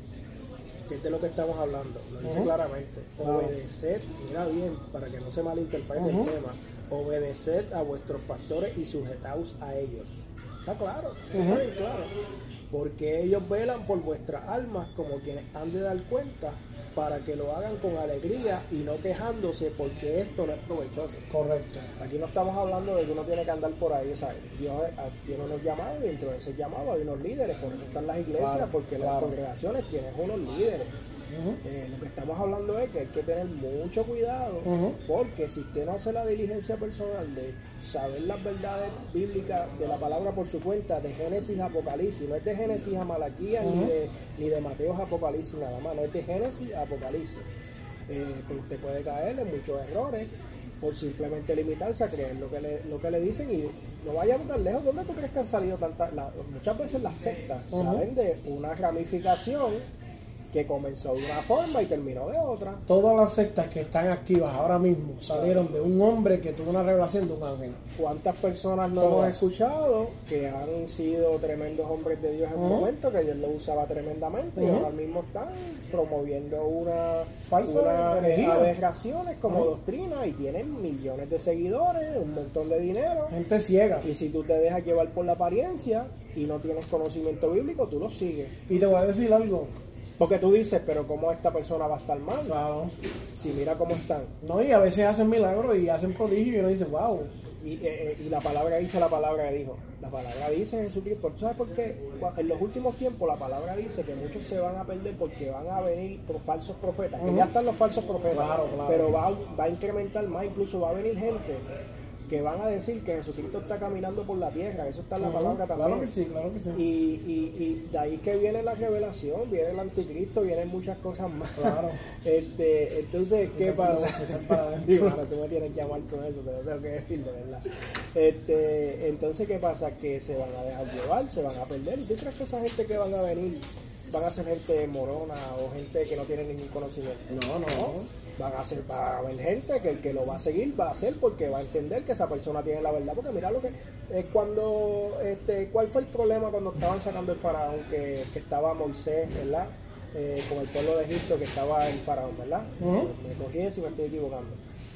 S2: que es de lo que estamos hablando. Lo dice claramente. Obedeced, mira bien, para que no se malinterprete el tema. Obedeced a vuestros pastores y sujetaos a ellos. Está claro, está bien claro. Porque ellos velan por vuestras almas como quienes han de dar cuenta para que lo hagan con alegría y no quejándose porque esto no es provechoso.
S1: Correcto.
S2: Aquí no estamos hablando de que uno tiene que andar por ahí, ¿sabes? Dios ah, tiene unos llamados y dentro de ese llamado hay unos líderes, por eso están las iglesias,
S1: Claro,
S2: porque las congregaciones tienen unos líderes. Eh, lo que estamos hablando es que hay que tener mucho cuidado, porque si usted no hace la diligencia personal de saber las verdades bíblicas de la palabra por su cuenta, de Génesis a Apocalipsis, no es de Génesis a Malaquías ni, de, ni de Mateo a Apocalipsis nada más, no es de Génesis a Apocalipsis. Eh, pues usted puede caer en muchos errores por simplemente limitarse a creer lo que le, lo que le dicen y no vayamos tan lejos. ¿Dónde tú crees que han salido tantas? la- muchas veces las sectas
S1: Ujú.
S2: salen de una ramificación que comenzó de una forma y terminó de otra.
S1: Todas las sectas que están activas ahora mismo salieron de un hombre que tuvo una revelación de un ángel.
S2: ¿Cuántas personas no hemos escuchado que han sido tremendos hombres de Dios en un
S1: Ujú.
S2: momento, que Dios lo usaba tremendamente y
S1: Ujú.
S2: ahora mismo están promoviendo una,
S1: Falsa
S2: aberraciones como
S1: Ujú.
S2: doctrina y tienen millones de seguidores, un montón de dinero.
S1: Gente ciega.
S2: Y si tú te dejas llevar por la apariencia y no tienes conocimiento bíblico, tú lo sigues.
S1: Y te voy a decir algo.
S2: Porque tú dices, pero ¿cómo esta persona va a estar mal?
S1: Claro.
S2: Si mira cómo están.
S1: No, y a veces hacen milagros y hacen prodigios y uno dice, wow.
S2: Y, eh, eh, y la palabra dice la palabra que dijo. La palabra dice Jesucristo. ¿Tú sabes por qué? En los últimos tiempos la palabra dice que muchos se van a perder porque van a venir pro- falsos profetas. Que ya están los falsos profetas.
S1: Claro, claro.
S2: Pero va, va a incrementar más. Incluso va a venir gente que van a decir que Jesucristo está caminando por la tierra. Eso está en la palabra también.
S1: Claro que sí, claro que sí.
S2: Y, y, y de ahí que viene la revelación, viene el anticristo, vienen muchas cosas más.
S1: Claro.
S2: Este, entonces, ¿qué pasa? mano, tú me tienes que llamar con eso, te lo tengo que decir de verdad. Este, entonces, ¿qué pasa? Que se van a dejar llevar, se van a perder. ¿Y tú crees que esa gente que van a venir van a ser gente morona o gente que no tiene ningún conocimiento?
S1: No, no.
S2: Van a ser, va a haber gente que el que lo va a seguir va a hacer porque va a entender que esa persona tiene la verdad. Porque mira lo que es cuando, este, ¿cuál fue el problema cuando estaban sacando el faraón que, que estaba Moisés, ¿verdad? Eh, con el pueblo de Egipto que estaba el faraón, ¿verdad?
S1: Ujú.
S2: Me corrigen si me estoy equivocando.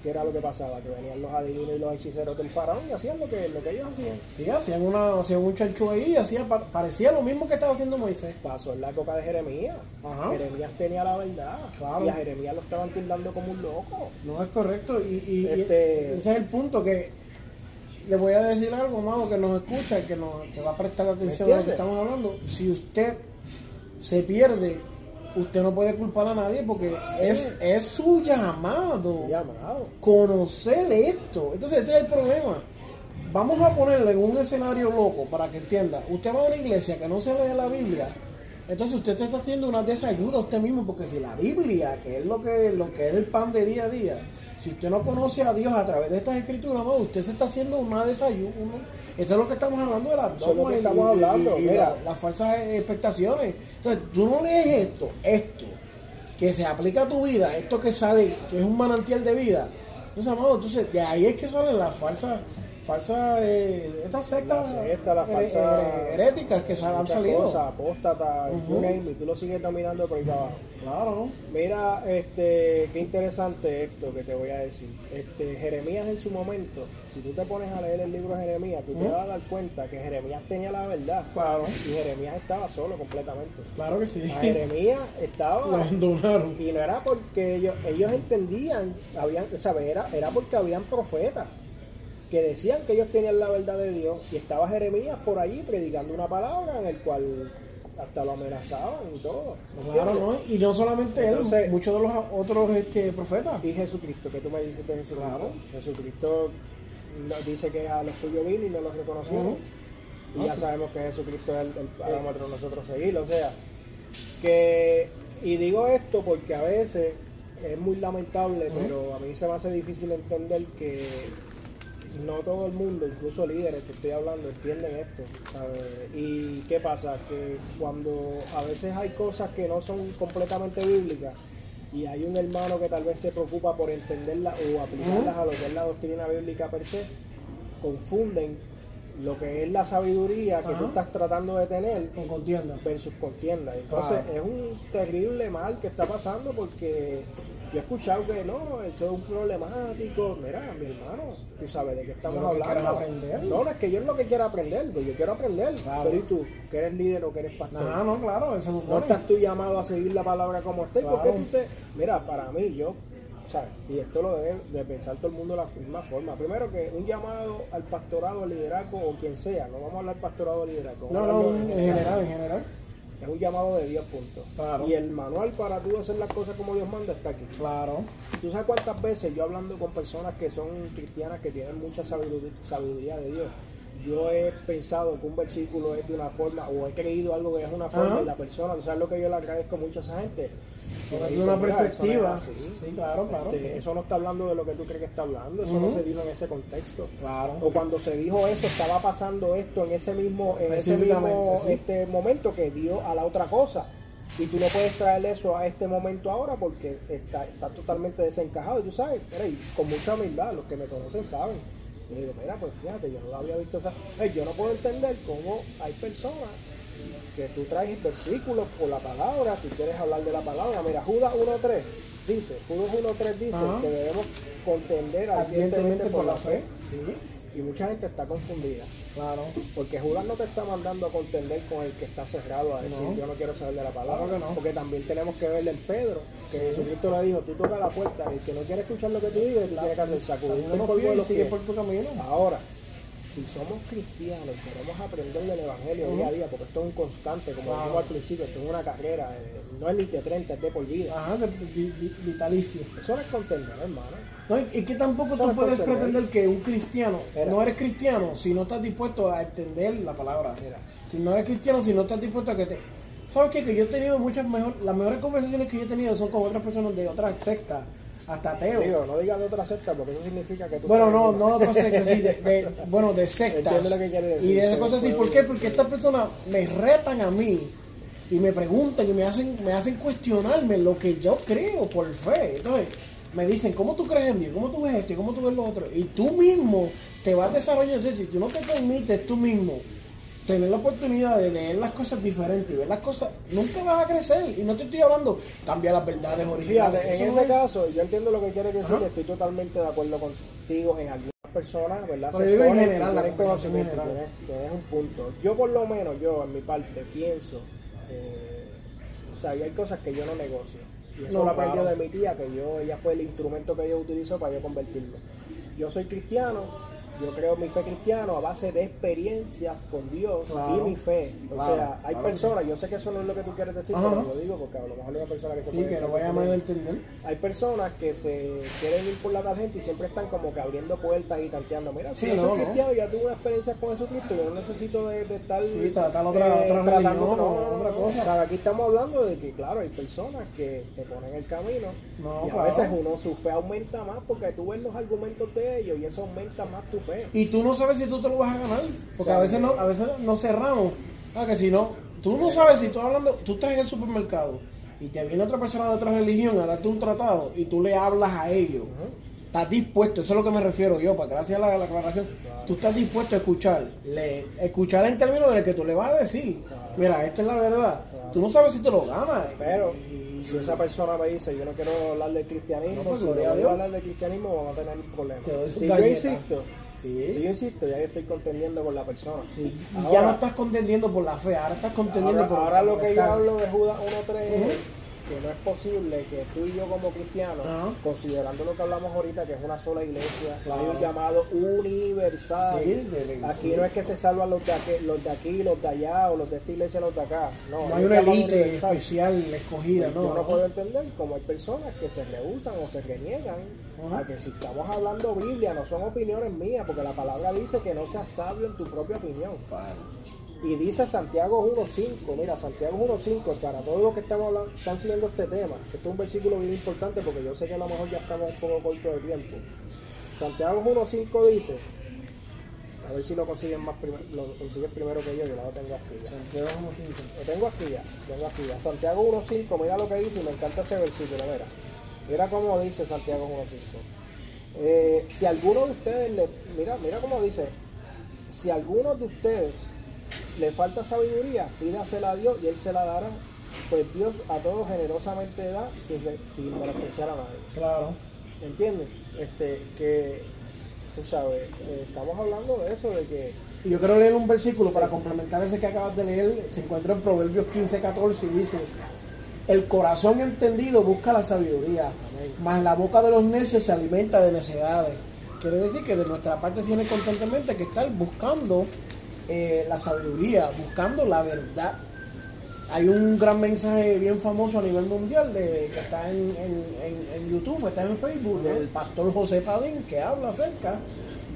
S2: ¿Qué era lo que pasaba? Que venían los adivinos y los hechiceros del faraón y hacían lo que, lo que ellos hacían.
S1: Sí, hacían, una, hacían un chancho ahí, hacía, pa- parecía lo mismo que estaba haciendo Moisés.
S2: Pasó en la época de Jeremías.
S1: Ajá.
S2: Jeremías tenía la verdad.
S1: Claro.
S2: Y a Jeremías lo estaban tildando como un loco.
S1: No es correcto. Y, y- y
S2: Este-
S1: ese es el punto que le voy a decir algo, amado, que nos escucha y que, nos, que va a prestar atención a lo que estamos hablando. Si usted se pierde, usted no puede culpar a nadie porque es, es su llamado.
S2: Llamado.
S1: conocer esto. Entonces ese es el problema. Vamos a ponerle en un escenario loco para que entienda. Usted va a una iglesia que no se lee la Biblia, entonces usted te está haciendo una desayuda a usted mismo, porque si la Biblia, que es lo que, lo que es el pan de día a día, si usted no conoce a Dios a través de estas escrituras, no, usted se está haciendo una desayuno. Esto es lo que estamos hablando de las
S2: Eso es estamos hablando,
S1: y- y
S2: mira.
S1: la- las falsas expectaciones. Entonces, tú no lees esto, esto, que se aplica a tu vida, esto que sale, que es un manantial de vida. Entonces, amado, entonces de ahí es que salen las falsas, falsas, eh, estas sectas
S2: La secta, la
S1: here-
S2: falsa-
S1: here- heréticas que se han salido.
S2: cosas, apóstata, name it, tú lo sigues dominando por ahí para abajo.
S1: Claro,
S2: Mira, este, qué interesante esto que te voy a decir. Este, Jeremías en su momento, si tú te pones a leer el libro de Jeremías, tú te vas a dar cuenta que Jeremías tenía la verdad
S1: claro,
S2: y Jeremías estaba solo completamente.
S1: claro que sí.
S2: A Jeremías
S1: Lo
S2: estaba
S1: abandonaron.
S2: y no era porque ellos, ellos entendían, habían, o sea, era, era porque habían profetas que decían que ellos tenían la verdad de Dios y estaba Jeremías por allí predicando una palabra en el cual hasta lo amenazaban y todo. ¿me
S1: Claro? ¿no? Y no solamente él,
S2: Entonces-
S1: muchos de los otros este, profetas.
S2: Y Jesucristo, que tú me dices de Jesucristo.
S1: Claro.
S2: Jesucristo nos dice que a los suyos vino y no los reconocieron. Y ya sabemos que Jesucristo es el, parámetro nosotros seguirlo. O sea, que. Y digo esto porque a veces es muy lamentable, pero a mí se me hace difícil entender que no todo el mundo, incluso líderes que estoy hablando, entienden esto. ¿sabes? Y qué pasa, que cuando a veces hay cosas que no son completamente bíblicas y hay un hermano que tal vez se preocupa por entenderlas o aplicarlas a lo que es la doctrina bíblica per se, confunden lo que es la sabiduría que tú estás tratando de tener
S1: Con contienda.
S2: versus contienda. Entonces es un terrible mal que está pasando porque yo he escuchado que no, eso es un problemático. Mira, mi hermano, tú sabes de qué estamos
S1: lo
S2: hablando.
S1: aprender.
S2: No, no es que yo es lo que quiero aprender, pues yo quiero aprender.
S1: Claro.
S2: Pero ¿y tú? Que eres líder o que eres pastor.
S1: No, claro, eso
S2: No estás tú llamado a seguir la palabra como esté, porque
S1: Claro.
S2: tú te... Mira, para mí, yo, ¿sabes? Y esto lo debe de pensar todo el mundo de la misma forma. Primero que un llamado al pastorado, al liderazgo o quien sea, no vamos a hablar pastorado liderazgo.
S1: No, en general, en general.
S2: Es un llamado de Dios, punto.
S1: Claro.
S2: Y el manual para tú hacer las cosas como Dios manda está aquí.
S1: Claro.
S2: ¿Tú sabes cuántas veces yo hablando con personas que son cristianas, que tienen mucha sabiduría, sabiduría de Dios, yo he pensado que un versículo es de una forma, o he creído algo que es una forma,
S1: Ajá.
S2: y la persona, ¿tú sabes lo que yo le agradezco mucho a esa gente? Dice,
S1: una
S2: "Mira, eso es
S1: perspectiva.
S2: así".
S1: Sí, claro, claro.
S2: Este, eso no está hablando de lo que tú crees que está hablando, eso no se dijo en ese contexto.
S1: Claro.
S2: O cuando se dijo eso, estaba pasando esto en ese mismo, en ese mismo
S1: sí.
S2: este momento que dio a la otra cosa. Y tú no puedes traer eso a este momento ahora porque está, está totalmente desencajado. Y tú sabes, mira, y con mucha humildad, los que me conocen saben. Yo digo, mira, pues fíjate, yo no lo había visto. esa- Ey, yo no puedo entender cómo hay personas que tú traes versículos por la palabra, tú quieres hablar de la palabra. Mira, Judas 1.3 dice, Judas 1.3 dice
S1: Ajá.
S2: que debemos contender ardientemente
S1: Ardientemente por la fe. Sí,
S2: y mucha gente está confundida.
S1: claro.
S2: Porque Judas no te está mandando a contender con el que está cerrado a decir
S1: No.
S2: yo no quiero saber de la palabra.
S1: Claro que no.
S2: Porque también tenemos que verle en Pedro, que
S1: Sí.
S2: Jesucristo le dijo, tú toca la puerta, el que no quiere escuchar lo que tú dices, tú tienes que hacer polvo de
S1: y
S2: los
S1: sigue por tu camino.
S2: Ahora, si somos cristianos queremos aprender del Evangelio día a día, porque esto es un constante, como
S1: Claro.
S2: dijimos al principio, esto es una carrera, eh, no es ni de 30, es de por vida.
S1: Ajá, de, vi- vitalicio.
S2: Eso no es contender, hermano.
S1: No, y y que tampoco
S2: Eso
S1: tú puedes
S2: es contender.
S1: pretender que un cristiano, no eres cristiano si no estás dispuesto a entender la palabra.
S2: Mira.
S1: Si no eres cristiano, si no estás dispuesto a que te... ¿Sabes qué? Que yo he tenido muchas mejores... Las mejores conversaciones que yo he tenido son con otras personas de otras sectas, hasta ateos.
S2: Digo, no digas de otra secta, porque eso significa que tú
S1: Bueno, no, no de otras sectas, sí, de, de- bueno, de sectas.
S2: Entiendo lo que quiere decir,
S1: y de esas cosas así. ¿Por qué? Porque estas personas me retan a mí y me preguntan y me hacen, me hacen cuestionarme lo que yo creo por fe. Entonces, me dicen, ¿cómo tú crees en Dios? ¿Cómo tú ves esto? ¿Y ¿Cómo tú ves lo otro? Y tú mismo te vas desarrollando. Es decir, tú no te permites tú mismo tener la oportunidad de leer las cosas diferentes y ver las cosas, nunca vas a crecer. Y no te estoy hablando, cambia las verdades originales.
S2: En ese caso, yo entiendo lo que quieres decir,
S1: Ajá.
S2: estoy totalmente de acuerdo contigo en algunas personas, ¿verdad?
S1: Pero yo en general, la
S2: conocimiento,
S1: general.
S2: tienes- tienes un punto. Yo por lo menos, yo en mi parte pienso, eh, o sea, y hay cosas que yo no negocio. Y eso
S1: No,
S2: lo aprendí
S1: claro.
S2: de mi tía, que yo, ella fue el instrumento que yo utilizo para yo convertirme. Yo soy cristiano, yo creo mi fe cristiana a base de experiencias con Dios
S1: Claro.
S2: y mi fe. O
S1: Claro,
S2: sea, hay
S1: claro
S2: personas, yo sé que eso no es lo que tú quieres decir,
S1: Ajá.
S2: pero lo digo porque a lo mejor hay una persona que se
S1: Sí,
S2: puede
S1: que no vaya a
S2: interpretar.
S1: mal entender.
S2: Hay personas que se quieren ir por la tangente y siempre están como que abriendo puertas y tanteando. Mira, si
S1: Sí, no,
S2: soy
S1: no.
S2: cristiano ya tuve una experiencia con Jesucristo, yo no necesito de, de estar
S1: Sí, tratar otra- otra
S2: tratando-
S1: religión
S2: no,
S1: otra cosa.
S2: O sea, aquí estamos hablando de que, claro, hay personas que te ponen el camino
S1: No,
S2: y a veces uno su fe aumenta más porque tú ves los argumentos de ellos y eso aumenta más tu
S1: Y tú no sabes si tú te lo vas a ganar. Porque a veces no, a veces nos cerramos. Ah, que si no, tú no sabes si tú hablando, tú estás en el supermercado y te viene otra persona de otra religión a darte un tratado y tú le hablas a ellos. Estás dispuesto, eso es lo que me refiero yo, para gracias a la, la aclaración. Tú estás dispuesto a escuchar, le, escuchar en términos de que tú le vas a decir, mira, esta es la verdad. Tú no sabes si te lo ganas.
S2: Pero
S1: Y-
S2: si esa persona me dice, yo no quiero hablar del cristianismo,
S1: No, pues,
S2: si yo hablar del cristianismo vamos a tener problemas. Si yo insisto,
S1: Sí.
S2: yo insisto, ya yo estoy contendiendo con la persona.
S1: Sí, y
S2: Ahora-
S1: ya no estás contendiendo por la fe, ahora estás contendiendo
S2: Ahora,
S1: por
S2: ahora lo que yo hablo de Judas 1.3
S1: Ujú.
S2: es que no es posible que tú y yo como cristianos, considerando lo que hablamos ahorita, que es una sola iglesia,
S1: Claro.
S2: hay un llamado universal.
S1: Sí, de- de-
S2: aquí no es que se salvan los de, aquí, los de aquí, los de allá, o los de esta iglesia, los de acá. No,
S1: No
S2: hay
S1: hay
S2: un
S1: una élite
S2: universal.
S1: especial escogida,
S2: Yo
S1: ¿no?
S2: no puedo entender cómo hay personas que se rehusan o se reniegan
S1: Ajá.
S2: a que si estamos hablando Biblia, no son opiniones mías, porque la palabra dice que no seas sabio en tu propia opinión. Y dice Santiago 1.5, mira, Santiago 1.5, para todos los que estamos hablando, están siguiendo este tema, este es un versículo bien importante porque yo sé que a lo mejor ya estamos un poco cortos de tiempo. Santiago 1.5 dice, a ver si lo consiguen más primero, lo consiguen primero que yo, yo lo tengo aquí ya.
S1: Santiago 1.5.
S2: Lo tengo aquí ya, tengo aquí ya. Santiago 1.5, mira lo que dice y me encanta ese versículo, mira. Mira cómo dice Santiago 1.5. Eh, si alguno de ustedes, le, mira, mira cómo dice, si alguno de ustedes le falta sabiduría, pídasela a Dios y Él se la dará, pues Dios a todos generosamente da sin, sin menospreciar a nadie.
S1: Claro.
S2: ¿Entiendes? Este, que, tú sabes, eh, estamos hablando de eso, de que
S1: Y yo quiero leer un versículo para complementar ese que acabas de leer. Se encuentra en Proverbios 15, 14 y dice: El corazón entendido busca la sabiduría, mas la boca de los necios se alimenta de necedades. Quiere decir que de nuestra parte tiene constantemente que estar buscando eh, la sabiduría, buscando la verdad. Hay un gran mensaje bien famoso a nivel mundial de, que está en, en- en- en YouTube, está en Facebook, del pastor José Padín, que habla acerca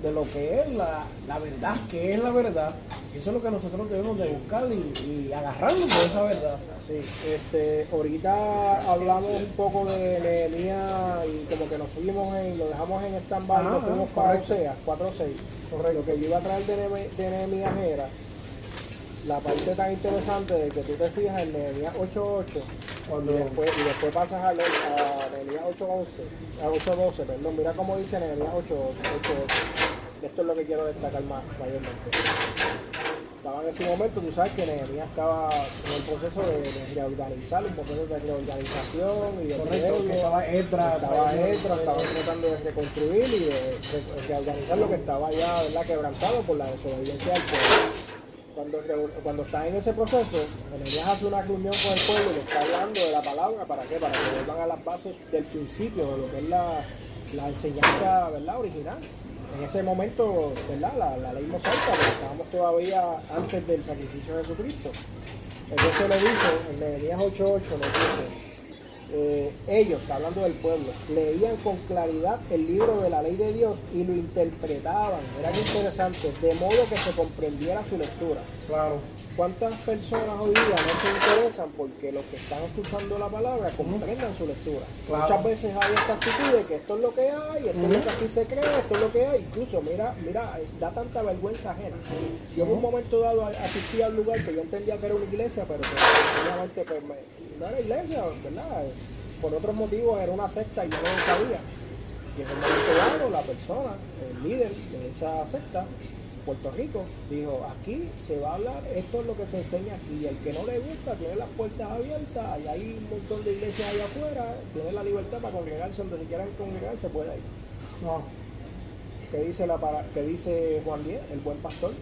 S1: de lo que es la, la verdad, que es la verdad. Y eso es lo que nosotros debemos de buscar y, y agarrarnos de esa verdad.
S2: Sí, este, ahorita hablamos un poco de Nehemías y como que nos fuimos en, lo dejamos en stand-by,
S1: Ajá,
S2: nos fuimos para
S1: correcto.
S2: Oseas, 4 6. Lo que yo iba a traer de, Nehemías- era la parte tan interesante de que tú te fijas en Nehemías 8.8
S1: Cuando-
S2: y después, y después pasas a, a Nehemías 8.11, a 8.12, perdón, mira cómo dice Nehemías 8.8. Esto es lo que quiero destacar más mayormente estaba en ese momento, tú sabes que Nehemías estaba en el proceso de, de reorganizar, un proceso de reorganización y de
S1: Correcto, que estaba Esdras,
S2: estaba
S1: estaba-
S2: Esdras, estaba tratando de reconstruir y de, de reorganizar lo que estaba ya ¿verdad? quebrantado por la desobediencia del pueblo. Cuando, cuando está en ese proceso, Nehemías hace una reunión con el pueblo y le está hablando de la palabra, ¿para qué? Para que vuelvan a las bases del principio, de lo que es la, la enseñanza ¿verdad? original. En ese momento, ¿verdad? La, la ley mosaica, porque estábamos todavía antes del sacrificio de Jesucristo. Entonces le dice, en Nehemías 8.8 le dice, eh, ellos, está hablando del pueblo, leían con claridad el libro de la ley de Dios y lo interpretaban, era interesante, de modo que se comprendiera su lectura.
S1: Claro.
S2: ¿Cuántas personas hoy día no se interesan porque los que están escuchando la palabra comprendan su lectura?
S1: Claro.
S2: Muchas veces hay esta actitud de que esto es lo que hay, esto es lo que aquí se cree, esto es lo que hay. Incluso, mira, mira, da tanta vergüenza ajena. Yo en un momento dado asistí a un lugar que yo entendía que era una iglesia, pero que obviamente pues, no era iglesia, ¿verdad? Por otros motivos era una secta y yo no lo sabía. Y en un momento dado, la persona, el líder de esa secta, Puerto Rico, dijo, aquí se va a hablar, esto es lo que se enseña aquí, y el que no le gusta tiene las puertas abiertas, y hay un montón de iglesias allá afuera, tiene la libertad para congregarse donde se quieran congregar, se puede ir.
S1: No.
S2: ¿Qué dice, la para, qué dice Juan Díez, el buen pastor?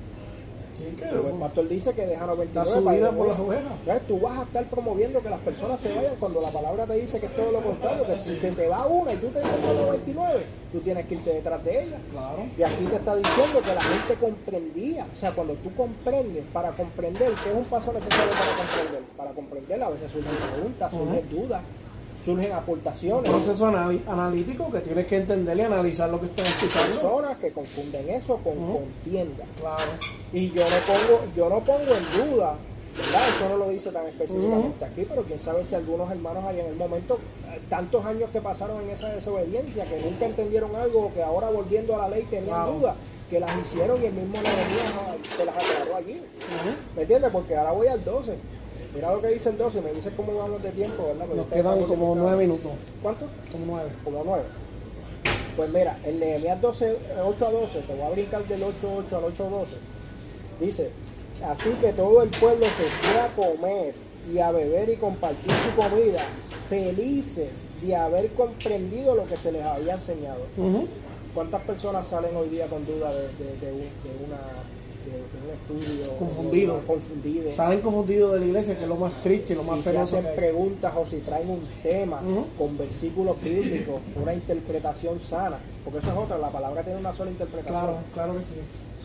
S1: Sí, que
S2: El buen pastor dice que deja 99
S1: Da su
S2: para ir
S1: vida
S2: de
S1: por las ovejas.
S2: Entonces tú vas a estar promoviendo que las personas se vayan cuando la palabra te dice que es todo lo contrario, que si se te va una y tú te vas con 99, tú tienes que irte detrás de ella.
S1: Claro.
S2: Y aquí te está diciendo que la gente comprendía. O sea, cuando tú comprendes, para comprender, ¿qué es un paso necesario para comprender? Para comprender a veces surgen preguntas, surgen dudas, surgen
S1: Un
S2: aportaciones.
S1: proceso anali- analítico que tienes que entender y analizar lo que estás escuchando.
S2: personas que confunden eso con
S1: Ujú.
S2: contienda.
S1: Claro.
S2: Y yo no pongo, yo no pongo en duda, ¿verdad? Eso no lo dice tan específicamente aquí, pero quién sabe si algunos hermanos ahí en el momento, eh, tantos años que pasaron en esa desobediencia, que nunca entendieron algo, que ahora volviendo a la ley tenían
S1: Wow.
S2: dudas, que las hicieron y el mismo Nehemías ah, se las aclaró allí. ¿Me entiendes? Porque ahora voy al 12. Mira lo que dice el 12, me dice cómo vamos de tiempo, ¿verdad? Porque
S1: Nos quedan como nueve minutos.
S2: ¿Cuánto?
S1: Como nueve.
S2: como 9. Pues mira, el Nehemías 12, eh, 8 a 12, te voy a brincar del 8 a 8 al 8 a 12. Dice, así que todo el pueblo se fue a comer y a beber y compartir su comida, felices de haber comprendido lo que se les había enseñado. ¿Cuántas personas salen hoy día con duda de, de- de un, de una, estudio?
S1: Confundido. Salen confundidos de la iglesia, que es lo más triste y lo más
S2: y
S1: penoso
S2: hacen
S1: que hay.
S2: preguntas o si traen un tema
S1: Ujú.
S2: con versículos bíblicos, una interpretación sana, porque eso es otra, la palabra tiene una sola interpretación.
S1: Claro, claro que sí.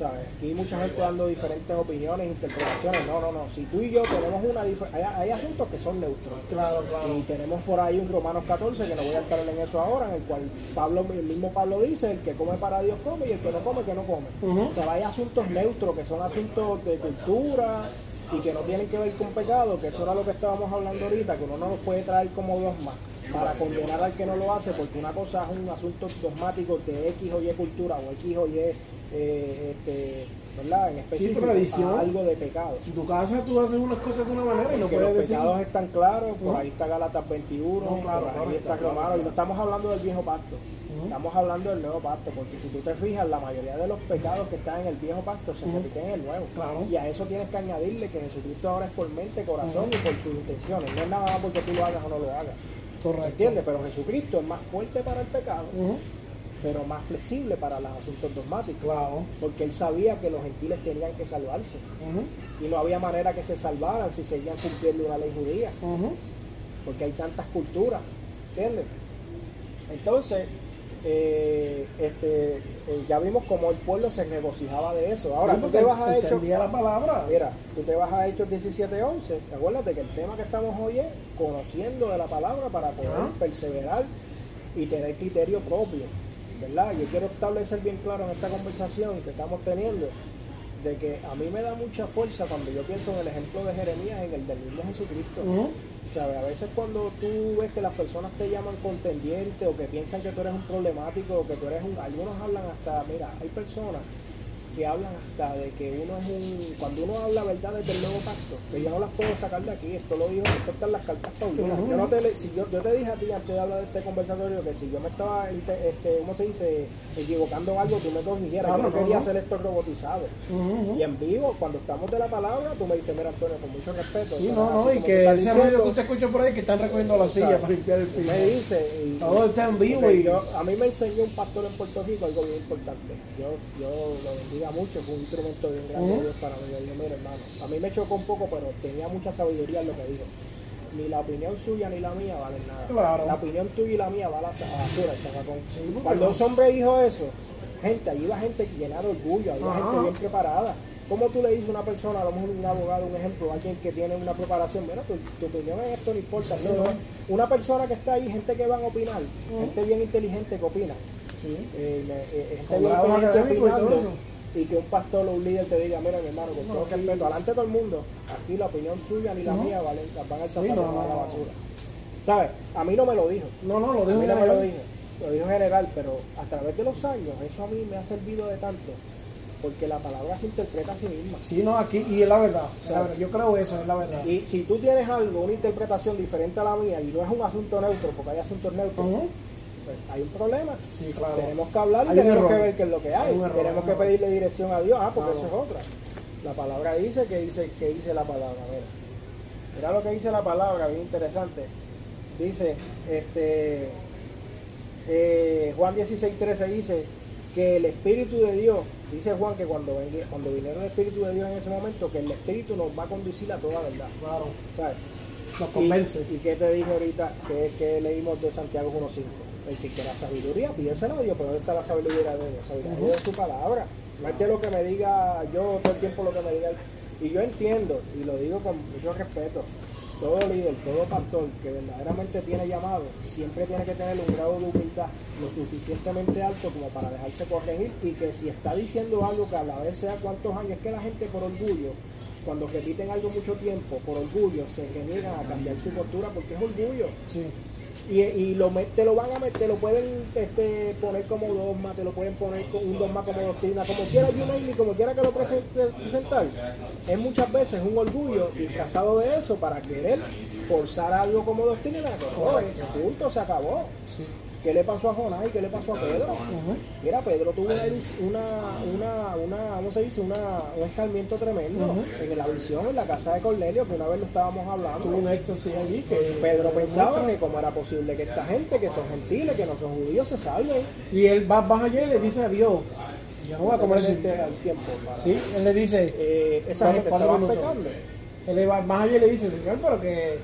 S2: ¿Sabes? Aquí mucha gente dando diferentes opiniones, interpretaciones. No, no, no. Si tú y yo tenemos una diferencia, hay, hay asuntos que son neutros.
S1: Claro, claro.
S2: Y tenemos por ahí un Romanos 14, que no voy a entrar en eso ahora, en el cual Pablo, el mismo Pablo dice, el que come para Dios come y el que no come, que no come. O sea, hay asuntos neutros, que son asuntos de cultura y que no tienen que ver con pecado, que eso era lo que estábamos hablando ahorita, que uno no los puede traer como dogma para condenar al que no lo hace, porque una cosa es un asunto dogmático de X o Y cultura o X o Y, eh, este, ¿verdad? En específico,
S1: tradición.
S2: a algo de pecado.
S1: En tu casa tú haces unas cosas de una manera y no puedes
S2: los
S1: decir.
S2: pecados están claros, por
S1: Ujú.
S2: ahí está Galatas 21,
S1: No, claro,
S2: por ahí
S1: claro,
S2: está
S1: claro,
S2: y no estamos hablando del viejo pacto, estamos hablando del nuevo pacto, porque si tú te fijas, la mayoría de los pecados que están en el viejo pacto se repiten en el nuevo.
S1: Claro.
S2: Y a eso tienes que añadirle que Jesucristo ahora es por mente, corazón y por tus intenciones, no es nada más porque tú lo hagas o no lo hagas.
S1: Correcto.
S2: ¿Entiendes? Pero Jesucristo es más fuerte para el pecado. Pero más flexible para los asuntos dogmáticos.
S1: Claro.
S2: Porque él sabía que los gentiles tenían que salvarse. Y no había manera que se salvaran si seguían cumpliendo una ley judía. Porque hay tantas culturas, ¿entiendes? Entonces, eh, este, eh, ya vimos cómo el pueblo se regocijaba de eso. Ahora,
S1: Sí,
S2: tú te vas a
S1: entendía la palabra.
S2: mira, tú te vas a Hechos 17:11, acuérdate que el tema que estamos hoy es conociendo de la palabra para poder perseverar y tener criterio propio, ¿verdad? Yo quiero establecer bien claro en esta conversación que estamos teniendo de que a mí me da mucha fuerza cuando yo pienso en el ejemplo de Jeremías, en el del mismo Jesucristo.
S1: Ujú.
S2: ¿Sabes? A veces cuando tú ves que las personas te llaman contendiente o que piensan que tú eres un problemático o que tú eres un... Algunos hablan hasta, mira, hay personas que hablan hasta de que uno es un... Cuando uno habla verdades del nuevo pacto, que yo no las puedo sacar de aquí, esto lo dijo, esto está en las cartas paulinas. Yo no te, le- si yo, yo te dije a ti antes de hablar de este conversatorio que si yo me estaba, inte- este, ¿cómo se dice?, equivocando en algo, tú me corrigieras.
S1: Claro,
S2: yo no quería hacer esto robotizado. Y en vivo, cuando estamos de la palabra, tú me dices, mira Antonio, con mucho respeto.
S1: Sí, no, no, y que ese
S2: diciendo.
S1: que usted escucha por ahí que están recogiendo la silla para limpiar el piso.
S2: me dice y,
S1: Todo está en vivo y-
S2: yo- a mí me enseñó un pastor en Puerto Rico algo bien importante yo yo lo mucho fue un instrumento bien grande de
S1: Ujú.
S2: Dios para mí yo mira hermano a mí me chocó un poco pero tenía mucha sabiduría en lo que dijo ni la opinión suya ni la mía valen nada
S1: Claro.
S2: la opinión tuya y la mía va a la basura.
S1: Sí, porque
S2: cuando ese hombre dijo eso gente allí iba gente llena de orgullo había
S1: Ajá.
S2: gente bien preparada ¿Cómo tú le dices a una persona, a lo mejor un abogado, un ejemplo, alguien que tiene una preparación? Mira, tu, tu opinión en esto no importa. Es- Una persona que está ahí, gente que van a opinar, gente bien inteligente que opina,
S1: Sí.
S2: eh, eh, gente bien inteligente opinando. Y que un pastor o un líder te diga, mira mi hermano, con
S1: No,
S2: todo respeto, adelante de todo el mundo, aquí la opinión suya ni la mía valen, van al
S1: Sí,
S2: zapato
S1: no,
S2: van a la basura. ¿Sabes? A mí no me lo dijo.
S1: No, no, lo
S2: A mí
S1: en
S2: no me lo dijo. Lo dijo en general, pero a través de los años, eso a mí me ha servido de tanto. Porque la palabra se interpreta a sí misma.
S1: Sí, no, aquí, y es la verdad.
S2: Sabe.
S1: verdad. Yo creo eso, es la verdad.
S2: Y si tú tienes algo, una interpretación diferente a la mía, y no es un asunto neutro, porque hay asuntos neutros. Pues, hay un problema.
S1: Sí, claro.
S2: Tenemos que hablar y tenemos que ver qué es lo que
S1: Hay
S2: hay.
S1: un error,
S2: tenemos que pedirle dirección a Dios. Ah, porque
S1: Claro.
S2: eso es otra. La palabra dice que dice que dice la palabra. Mira. Mira lo que dice la palabra, bien interesante. Dice, este eh, Juan 16, 13 dice que el Espíritu de Dios, dice Juan que cuando, venga- cuando viniera el Espíritu de Dios en ese momento, que el Espíritu nos va a conducir a toda verdad.
S1: Claro,
S2: ¿sabes?
S1: nos convence.
S2: ¿Y, y qué te dije ahorita? que que leímos de Santiago 1.5? El que quiera sabiduría, pídesela a Dios, pero ¿dónde está la sabiduría de Dios? Sabiduría
S1: Ujú.
S2: de su palabra. No es de lo que me diga yo todo el tiempo lo que me diga él. Y yo entiendo, y lo digo con mucho respeto, todo líder, todo pastor que verdaderamente tiene llamado, siempre tiene que tener un grado de humildad lo suficientemente alto como para dejarse corregir y que si está diciendo algo que a la vez sea cuántos años, es que la gente por orgullo, cuando repiten algo mucho tiempo, por orgullo, se niegan a cambiar su postura porque es orgullo.
S1: Sí.
S2: Y, y lo, te lo van a meter, te lo pueden este, poner como dogma, te lo pueden poner con un dogma como doctrina, como quiera y como quiera que lo presente, presentar. Es muchas veces un orgullo disfrazado de eso para querer forzar algo como doctrina. Correcto. Punto, se acabó.
S1: Sí.
S2: ¿Qué le pasó a Jonás y qué le pasó a Pedro? Mira, Pedro tuvo una, una, una, una ¿cómo se dice? Una, un escarmiento tremendo en la visión en la casa de Cornelio, que una vez lo estábamos hablando.
S1: Tuvo un éxtasis allí que
S2: Pedro pensaba que cómo era posible que esta gente, que son gentiles, que no son judíos, se salven.
S1: Y él va, baja allá y le dice a Dios, yo no voy a comer
S2: tiempo. para-
S1: Sí, él le dice,
S2: Eh, esa gente estaba pecando.
S1: él le va más allá y le dice, Señor, pero que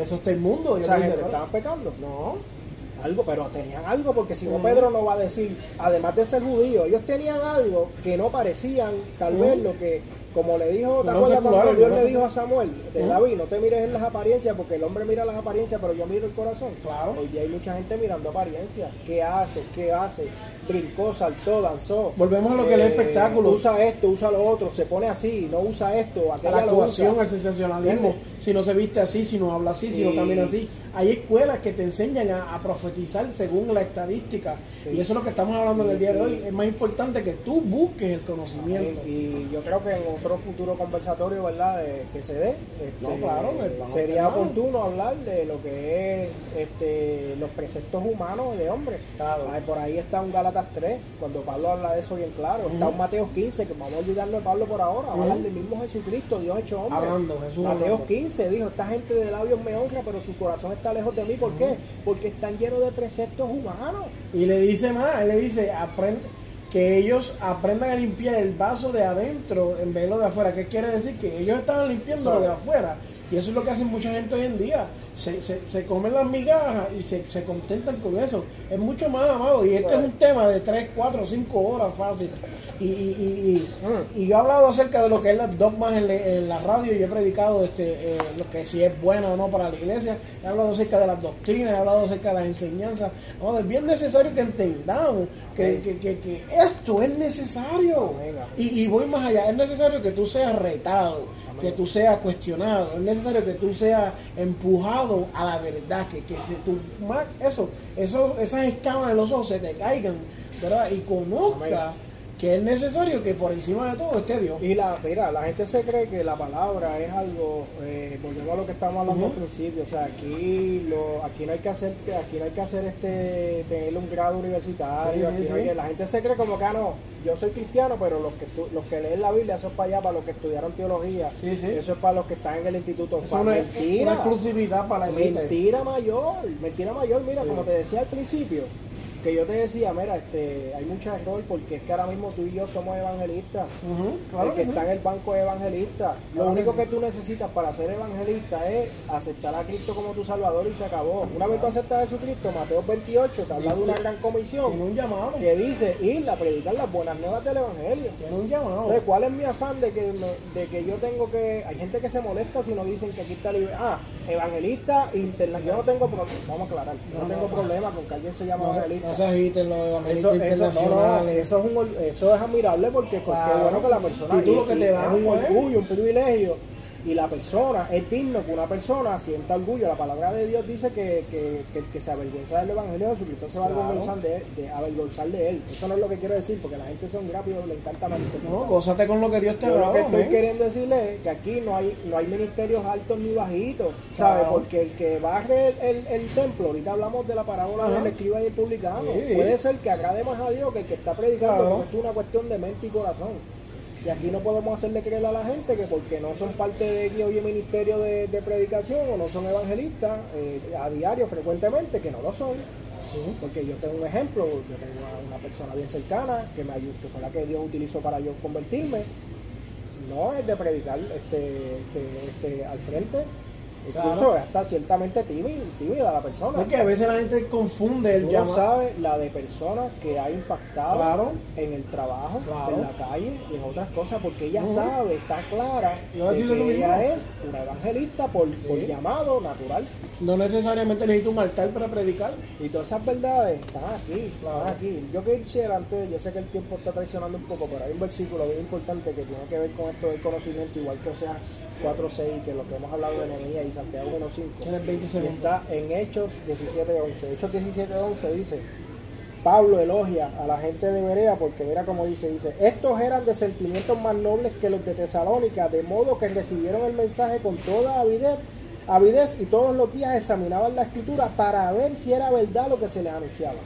S1: eso está inmundo. Y
S2: Esa gente
S1: dice,
S2: estaban pecando.
S1: no,
S2: Algo, pero tenían algo, porque si no
S1: Ujú.
S2: Pedro no va a decir, además de ser judío, ellos tenían algo que no parecían, tal vez lo que, como le dijo, ¿te acuerdas cuando Dios le dijo a Samuel, de. David, no te mires en las apariencias, porque el hombre mira las apariencias, pero yo miro el corazón?
S1: Claro.
S2: Hoy día hay mucha gente mirando apariencias. ¿Qué hace? ¿Qué hace? Brincó, saltó, danzó.
S1: Volvemos a lo que es el espectáculo.
S2: Usa esto, usa lo otro, se pone así, no usa esto,
S1: a la actuación, al sensacionalismo,
S2: ¿Entiendes?
S1: si no se viste así, si no habla así, si no camina así. Hay escuelas que te enseñan a, a profetizar según la estadística.
S2: Sí.
S1: Y eso es lo que estamos hablando en el día de hoy. Es más importante que tú busques el conocimiento.
S2: Y, y yo creo que en otro futuro conversatorio, ¿verdad? de- que se dé, este,
S1: No, claro, vamos
S2: sería oportuno hablar de lo que es este, los preceptos humanos de hombre.
S1: Claro.
S2: Ay, por ahí está un Gálatas 3, cuando Pablo habla de eso bien claro. Está un Mateo 15, que vamos a de Pablo por ahora.
S1: Ujú.
S2: Hablar del mismo Jesucristo, Dios hecho hombre.
S1: Hablando, Jesús
S2: Mateo
S1: hablando.
S2: 15 dijo, esta gente de labios me honra, pero su corazón está lejos de mí. ¿Por qué? Porque están llenos de preceptos humanos.
S1: Y le dice más, él le dice, aprende, que ellos aprendan a limpiar el vaso de adentro en vez de lo de afuera. ¿Qué quiere decir? Que ellos estaban limpiando lo de afuera. Y eso es lo que hacen mucha gente hoy en día. Se, se, se comen las migajas y se, se contentan con eso. Es mucho más amado. Y este es un tema de 3, 4, 5 horas fácil. Y, y, y,
S2: Mm.
S1: y, yo he hablado acerca de lo que es las dogmas en, le- en la radio y he predicado este, eh, lo que si es bueno o no para la iglesia. He hablado acerca de las doctrinas, he hablado acerca de las enseñanzas. Es bien necesario que entendamos que, que, que, que esto es necesario. Y, y voy más allá, es necesario que tú seas retado, que tú seas cuestionado, es necesario que tú seas empujado a la verdad, que, que, tú, eso, eso, esas escamas de los ojos se te caigan, ¿verdad? Y conozca. Que es necesario que por encima de todo esté Dios.
S2: Y la, mira, la gente se cree que la palabra es algo, eh, volvemos a lo que estamos hablando al principio, o sea, aquí lo, aquí no hay que hacer, aquí no hay que hacer este, tener un grado universitario,
S1: Sí, sí,
S2: aquí no hay
S1: sí.
S2: que- la gente se cree como que ah, no, yo soy cristiano, pero los que los que leen la Biblia, eso es para allá, para los que estudiaron teología, eso es para los que están en el instituto.
S1: Es una,
S2: mentira,
S1: una exclusividad para la.
S2: Mentira mayor, mentira mayor, mira, como te decía al principio, que yo te decía, mira, este, hay mucho error porque es que ahora mismo tú y yo somos evangelistas.
S1: Claro
S2: el que
S1: que sí.
S2: está en el banco es evangelista. Lo único
S1: que
S2: que tú necesitas para ser evangelista es aceptar a Cristo como tu Salvador y se acabó. Una vez tú aceptas a Jesucristo, Mateo 28 te habla de una gran comisión
S1: un llamado,
S2: que dice ir a predicar las buenas nuevas del Evangelio.
S1: tiene un llamado.
S2: Entonces, ¿cuál es mi afán de que, me- de que yo tengo que... Hay gente que se molesta si no dicen que aquí está libre. Ah, evangelista internacional. Yo no tengo problema, vamos a aclarar, yo no,
S1: No,
S2: tengo
S1: no.
S2: problema con que alguien se llame evangelista.
S1: No se agiten los
S2: Eso, eso, no, no,
S1: internacionales.
S2: eso, es un or- eso es admirable porque, porque
S1: Claro.
S2: es bueno que la persona
S1: Y tú lo que te
S2: es un orgullo, un privilegio y la persona es digno que una persona sienta orgullo. La palabra de Dios dice que, que, que el que se avergüenza del Evangelio de Jesucristo se va a avergonzar de, de- avergonzar de él. Eso no es lo que quiero decir, porque la gente son rápidos, le encanta malinterpretar.
S1: No, gózate con lo que Dios te ha
S2: Yo lo que estoy queriendo decirle es que aquí no hay no hay ministerios altos ni bajitos, ¿sabes?
S1: Claro.
S2: Porque el que barre el, el- el templo, ahorita hablamos de la parábola
S1: Ajá.
S2: del escriba y el publicano,
S1: Sí.
S2: puede ser que agrade más a Dios que el que está predicando,
S1: Claro.
S2: porque es una cuestión de mente y corazón. Y aquí no podemos hacerle creer a la gente que porque no son parte de X o Y ministerio de, de predicación o no son evangelistas eh, a diario, frecuentemente, que no lo son.
S1: Sí.
S2: Porque yo tengo un ejemplo, yo tengo una persona bien cercana que me ayudó, que fue la que Dios utilizó para yo convertirme. No es de predicar este, este, este, al frente. Incluso
S1: Claro.
S2: está ciertamente tímida, tímida la persona.
S1: Porque a veces la gente confunde el llamado.
S2: sabes la de personas que ha impactado
S1: Claro.
S2: en el trabajo,
S1: Claro.
S2: en la calle y en otras cosas, porque ella sabe, está clara de que
S1: eso
S2: ella es una evangelista por, por llamado natural.
S1: No necesariamente necesita un altar para predicar.
S2: Y todas esas verdades están aquí, están aquí. Yo quisiera antes, yo sé que el tiempo está traicionando un poco, pero hay un versículo bien importante que tiene que ver con esto del conocimiento, igual que o sea 4.6, que lo que hemos hablado de Nehemías y Santiago 1.5.
S1: Tienes 20
S2: Y
S1: segundos.
S2: está en Hechos 17.11. Hechos 17.11 dice, Pablo elogia a la gente de Berea porque mira cómo dice, dice, estos eran de sentimientos más nobles que los de Tesalónica, de modo que recibieron el mensaje con toda avidez, avidez y todos los días examinaban la escritura para ver si era verdad lo que se les anunciaba.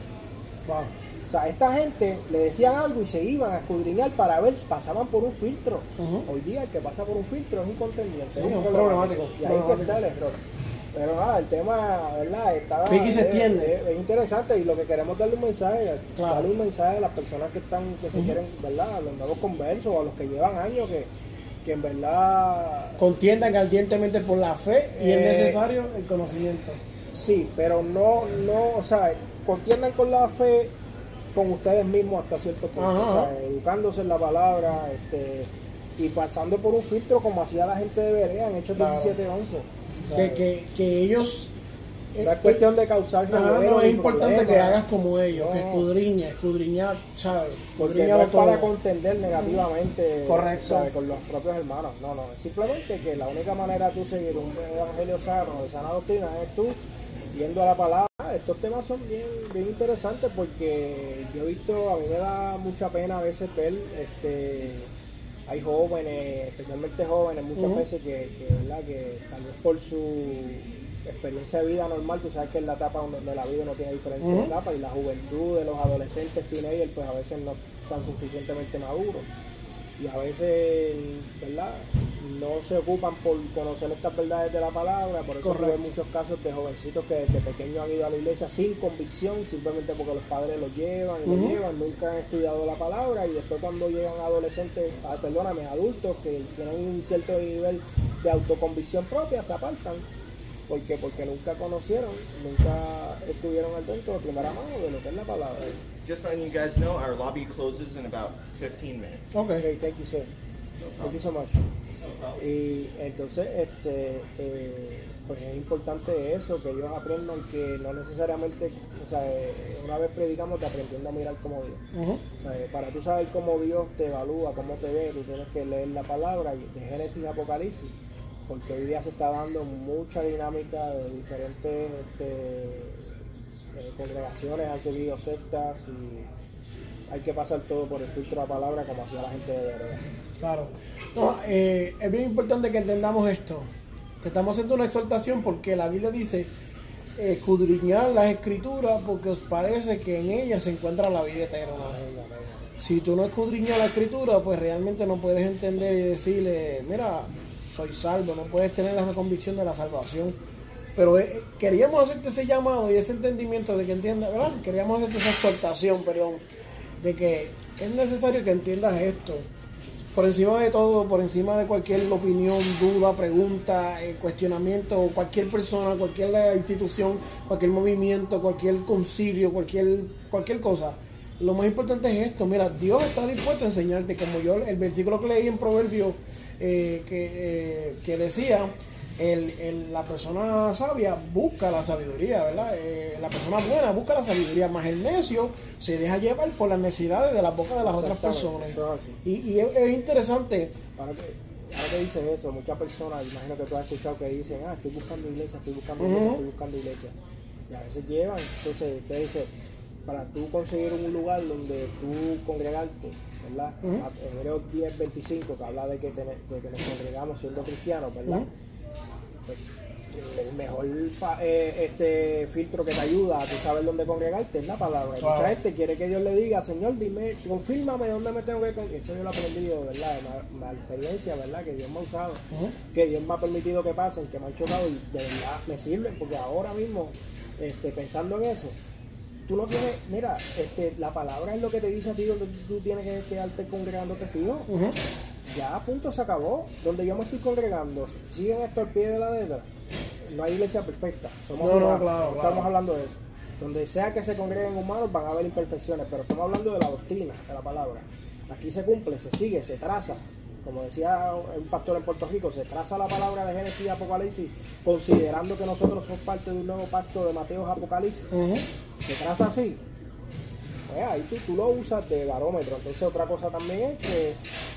S1: Wow.
S2: O sea, esta gente le decían algo y se iban a escudriñar para ver si pasaban por un filtro. Hoy día el que pasa por un filtro es un contendiente.
S1: Sí,
S2: es un problemático. Y ahí que está el error. Pero nada, el tema, ¿verdad?
S1: Vicky se
S2: es-
S1: extiende.
S2: Es, es interesante y lo que queremos darle un mensaje,
S1: Claro.
S2: darle un mensaje a las personas que están, que se quieren, ¿verdad? A los nuevos conversos o a los que llevan años que, que en verdad
S1: Contiendan ardientemente por la fe y es
S2: Eh,
S1: necesario el conocimiento.
S2: Sí, pero no, no, o sea, contiendan con la fe con ustedes mismos hasta cierto punto,
S1: Ajá,
S2: o sea, educándose en la palabra, este, y pasando por un filtro como hacía la gente de Berea en Hechos
S1: Claro.
S2: 17, 11. O sea,
S1: Que, que, que ellos.
S2: no
S1: eh,
S2: es cuestión de causar
S1: no, es importante que hagas como ellos, que
S2: No.
S1: escudriña, escudriñar, ¿sabes?
S2: Porque no es para contender negativamente
S1: Correcto.
S2: con los propios hermanos. No, no. Es simplemente que la única manera de tú seguir un evangelio sano, de sana doctrina, es tú yendo a la palabra. Estos temas son bien, bien interesantes porque yo he visto, a mí me da mucha pena a veces ver, este, hay jóvenes, especialmente jóvenes, muchas veces que, que, ¿verdad? que tal vez por su experiencia de vida normal, tú sabes que en la etapa donde- de la vida uno tiene diferentes
S1: Ujú.
S2: etapas y la juventud de los adolescentes, teenagers, pues a veces no están suficientemente maduros y a veces, ¿verdad? No se ocupan por conocer estas verdades de la palabra, por eso tuve muchos casos de jovencitos que desde pequeños han ido a la iglesia sin convicción, simplemente porque los padres los llevan y los llevan, nunca han estudiado la palabra y después cuando llegan adolescentes, ah, perdóname, adultos que tienen un cierto nivel de autoconvicción propia, se apartan. ¿Por qué? Porque nunca conocieron, nunca estuvieron al dentro de primera mano de lo que es la palabra.
S3: Just letting you guys know, our lobby closes in about 15 minutes.
S1: Ok.
S2: Ok, thank you, sir. Thank you so much. Y entonces, este, eh, pues es importante eso, que ellos aprendan que no necesariamente, o sea, eh, una vez predicamos te aprendiendo a mirar como Dios.
S1: Ujú.
S2: O sea, eh, para tú saber cómo Dios te evalúa, cómo te ve, tú tienes que leer la palabra y de Génesis y Apocalipsis, porque hoy día se está dando mucha dinámica de diferentes este, eh, congregaciones, han subido sectas y hay que pasar todo por el filtro de la palabra como hacía la gente de verdad.
S1: Claro. No, eh, es bien importante que entendamos esto. Te estamos haciendo una exhortación porque la Biblia dice escudriñar las escrituras porque os parece que en ellas se encuentra la vida eterna. Si tú no escudriñas la escritura, pues realmente no puedes entender y decirle, mira, soy salvo, no puedes tener esa convicción de la salvación. Pero eh, queríamos hacerte ese llamado y ese entendimiento de que entiendas, ¿verdad? Queríamos hacerte esa exhortación, perdón, de que es necesario que entiendas esto. Por encima de todo, por encima de cualquier opinión, duda, pregunta, eh, cuestionamiento, cualquier persona, cualquier eh, institución, cualquier movimiento, cualquier concilio, cualquier, cualquier cosa. Lo más importante es esto, mira, Dios está dispuesto a enseñarte, como yo, el versículo que leí en Proverbios eh, que, que decía, el, el- la persona sabia busca la sabiduría, ¿verdad? Eh, la persona buena busca la sabiduría, más el necio se deja llevar por las necesidades de la boca de las otras personas.
S2: eso es así.
S1: Y, y es, es interesante,
S2: Para que- ahora que dices eso, muchas personas, imagino que tú has escuchado que dicen, ah, estoy buscando iglesia, estoy buscando iglesia, estoy buscando iglesia. Y a veces llevan, entonces te dice, para tú conseguir un lugar donde tú congregarte, ¿verdad?
S1: Ujú.
S2: A- Hebreos 10, 25, que habla de que, tene- de que nos congregamos siendo cristianos, ¿verdad? Pues, el mejor eh, este filtro que te ayuda a tú saber dónde congregarte es la palabra.
S1: Claro.
S2: Mucha gente quiere que Dios le diga, Señor, dime, confírmame dónde me tengo que congregar. Eso yo lo he aprendido, ¿verdad? De la, experiencia, ¿verdad? Que Dios me ha usado, que Dios me ha permitido que pasen, que me han chocado y de verdad me sirven, porque ahora mismo, este, pensando en eso, tú no tienes, mira, este, la palabra es lo que te dice a ti donde tú tienes que quedarte congregándote fijo.
S1: Ujú.
S2: Ya, a punto, se acabó. Donde yo me estoy congregando, siguen esto al pie de la letra. No hay iglesia perfecta. Somos
S1: No, no, claro,
S2: no
S1: claro.
S2: estamos hablando de eso. Donde sea que se congreguen humanos van a haber imperfecciones, pero estamos hablando de la doctrina, de la palabra. Aquí se cumple, se sigue, se traza. Como decía un pastor en Puerto Rico, se traza la palabra de Génesis y Apocalipsis, considerando que nosotros somos parte de un nuevo pacto de Mateos Apocalipsis. Se traza así. Pues ahí tú, tú lo usas de barómetro. Entonces otra cosa también es que,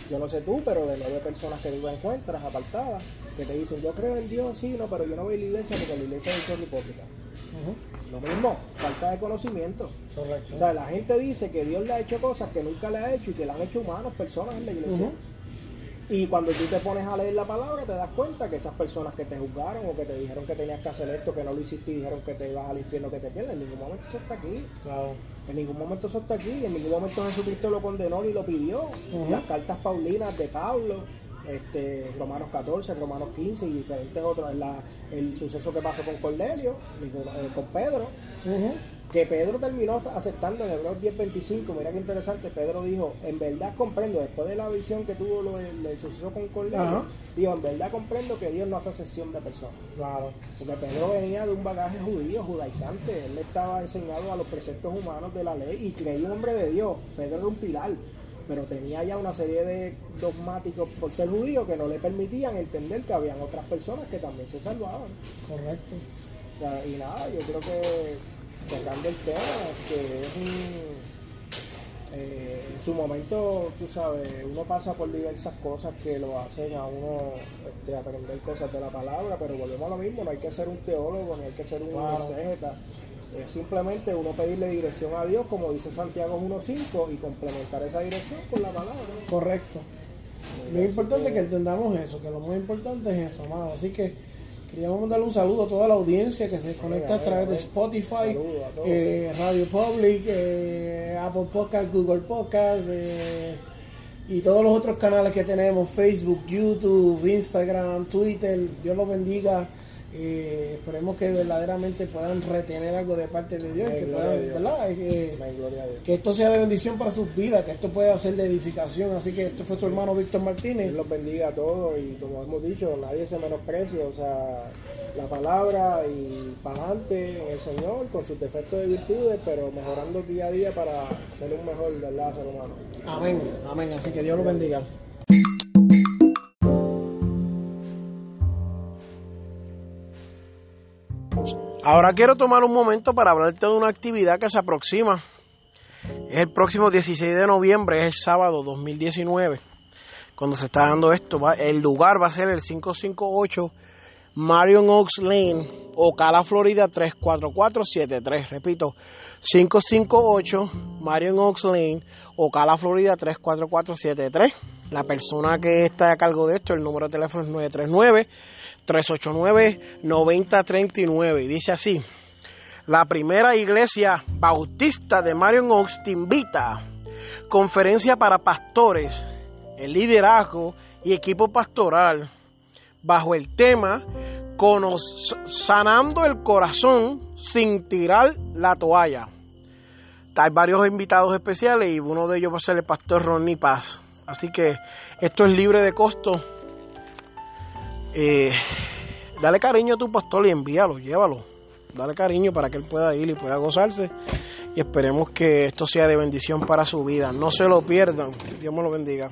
S2: yo no sé tú, pero de nueve personas que tú encuentras apartadas, que te dicen, yo creo en Dios, sí, no, pero yo no voy a la iglesia porque la iglesia es un hipócrita. Lo mismo, falta de conocimiento.
S1: Correcto.
S2: O sea, la gente dice que Dios le ha hecho cosas que nunca le ha hecho y que le han hecho humanos, personas en la iglesia. Y cuando tú te pones a leer la palabra, te das cuenta que esas personas que te juzgaron o que te dijeron que tenías que hacer esto, que no lo hiciste y dijeron que te ibas al infierno, que te pierdes, en ningún momento eso está aquí.
S1: Claro.
S2: En ningún momento eso está aquí, en ningún momento Jesucristo lo condenó ni lo pidió. Las cartas paulinas de Pablo, este, Romanos 14, Romanos 15 y diferentes otros, la- el suceso que pasó con Cornelio, eh, con Pedro. Que Pedro terminó aceptando en Hebreos 10:25, mira qué interesante, Pedro dijo, en verdad comprendo, después de la visión que tuvo lo del, del suceso con Cornelio,
S1: Ajá.
S2: dijo, en verdad comprendo que Dios no hace excepción de personas.
S1: Claro.
S2: Porque Pedro venía de un bagaje judío, judaizante. Él estaba enseñado a los preceptos humanos de la ley y creía un hombre de Dios. Pedro era un pilar, pero tenía ya una serie de dogmáticos por ser judío que no le permitían entender que habían otras personas que también se salvaban.
S1: Correcto.
S2: O sea, y nada, yo creo que sacando el tema, que es un... eh, en su momento, tú sabes, uno pasa por diversas cosas que lo hacen a uno este, aprender cosas de la palabra, pero volvemos a lo mismo, no hay que ser un teólogo, ni hay que ser un
S1: Claro.
S2: exégeta. Es simplemente uno pedirle dirección a Dios, como dice Santiago 1.5, y complementar esa dirección con la palabra.
S1: Correcto. Lo importante es que entendamos eso, que lo más importante es eso, amado. Así que queríamos mandarle un saludo a toda la audiencia que se conecta a través de. Spotify, eh, Radio Public, eh, Apple Podcast, Google Podcast eh, y todos los otros canales que tenemos, Facebook, YouTube, Instagram, Twitter. Dios los bendiga. Eh, esperemos que verdaderamente puedan retener algo de parte de Dios, que puedan. ¿verdad? Eh,
S2: Dios.
S1: que esto sea de bendición para sus vidas, que esto pueda ser de edificación. Así que este fue tu hermano Víctor Martínez.
S2: Dios los bendiga a todos y como hemos dicho, nadie se menosprecia, o sea, la palabra y para adelante en el Señor con sus defectos y virtudes, pero mejorando día a día para ser un mejor ¿verdad? ser humano.
S1: Amén, amén. Así que Dios los bendiga. Ahora quiero tomar un momento para hablarte de una actividad que se aproxima. Es el próximo 16 de noviembre, es el sábado 2019. Cuando se está dando esto, el lugar va a ser el 558 Marion Oaks Lane, Ocala, Florida 34473. Repito, 558 Marion Oaks Lane, Ocala, Florida 34473. La persona que está a cargo de esto, el número de teléfono es 939 389 9039 y dice así: La primera iglesia bautista de Marion Oaks te invita. Conferencia para pastores, el liderazgo y equipo pastoral bajo el tema sanando el corazón sin tirar la toalla. Hay varios invitados especiales y uno de ellos va a ser el pastor Ronnie Paz. Así que esto es libre de costo. Eh, dale cariño a tu pastor y envíalo, llévalo. Dale cariño para que él pueda ir y pueda gozarse. Y esperemos que esto sea de bendición para su vida. No se lo pierdan. Dios me lo bendiga.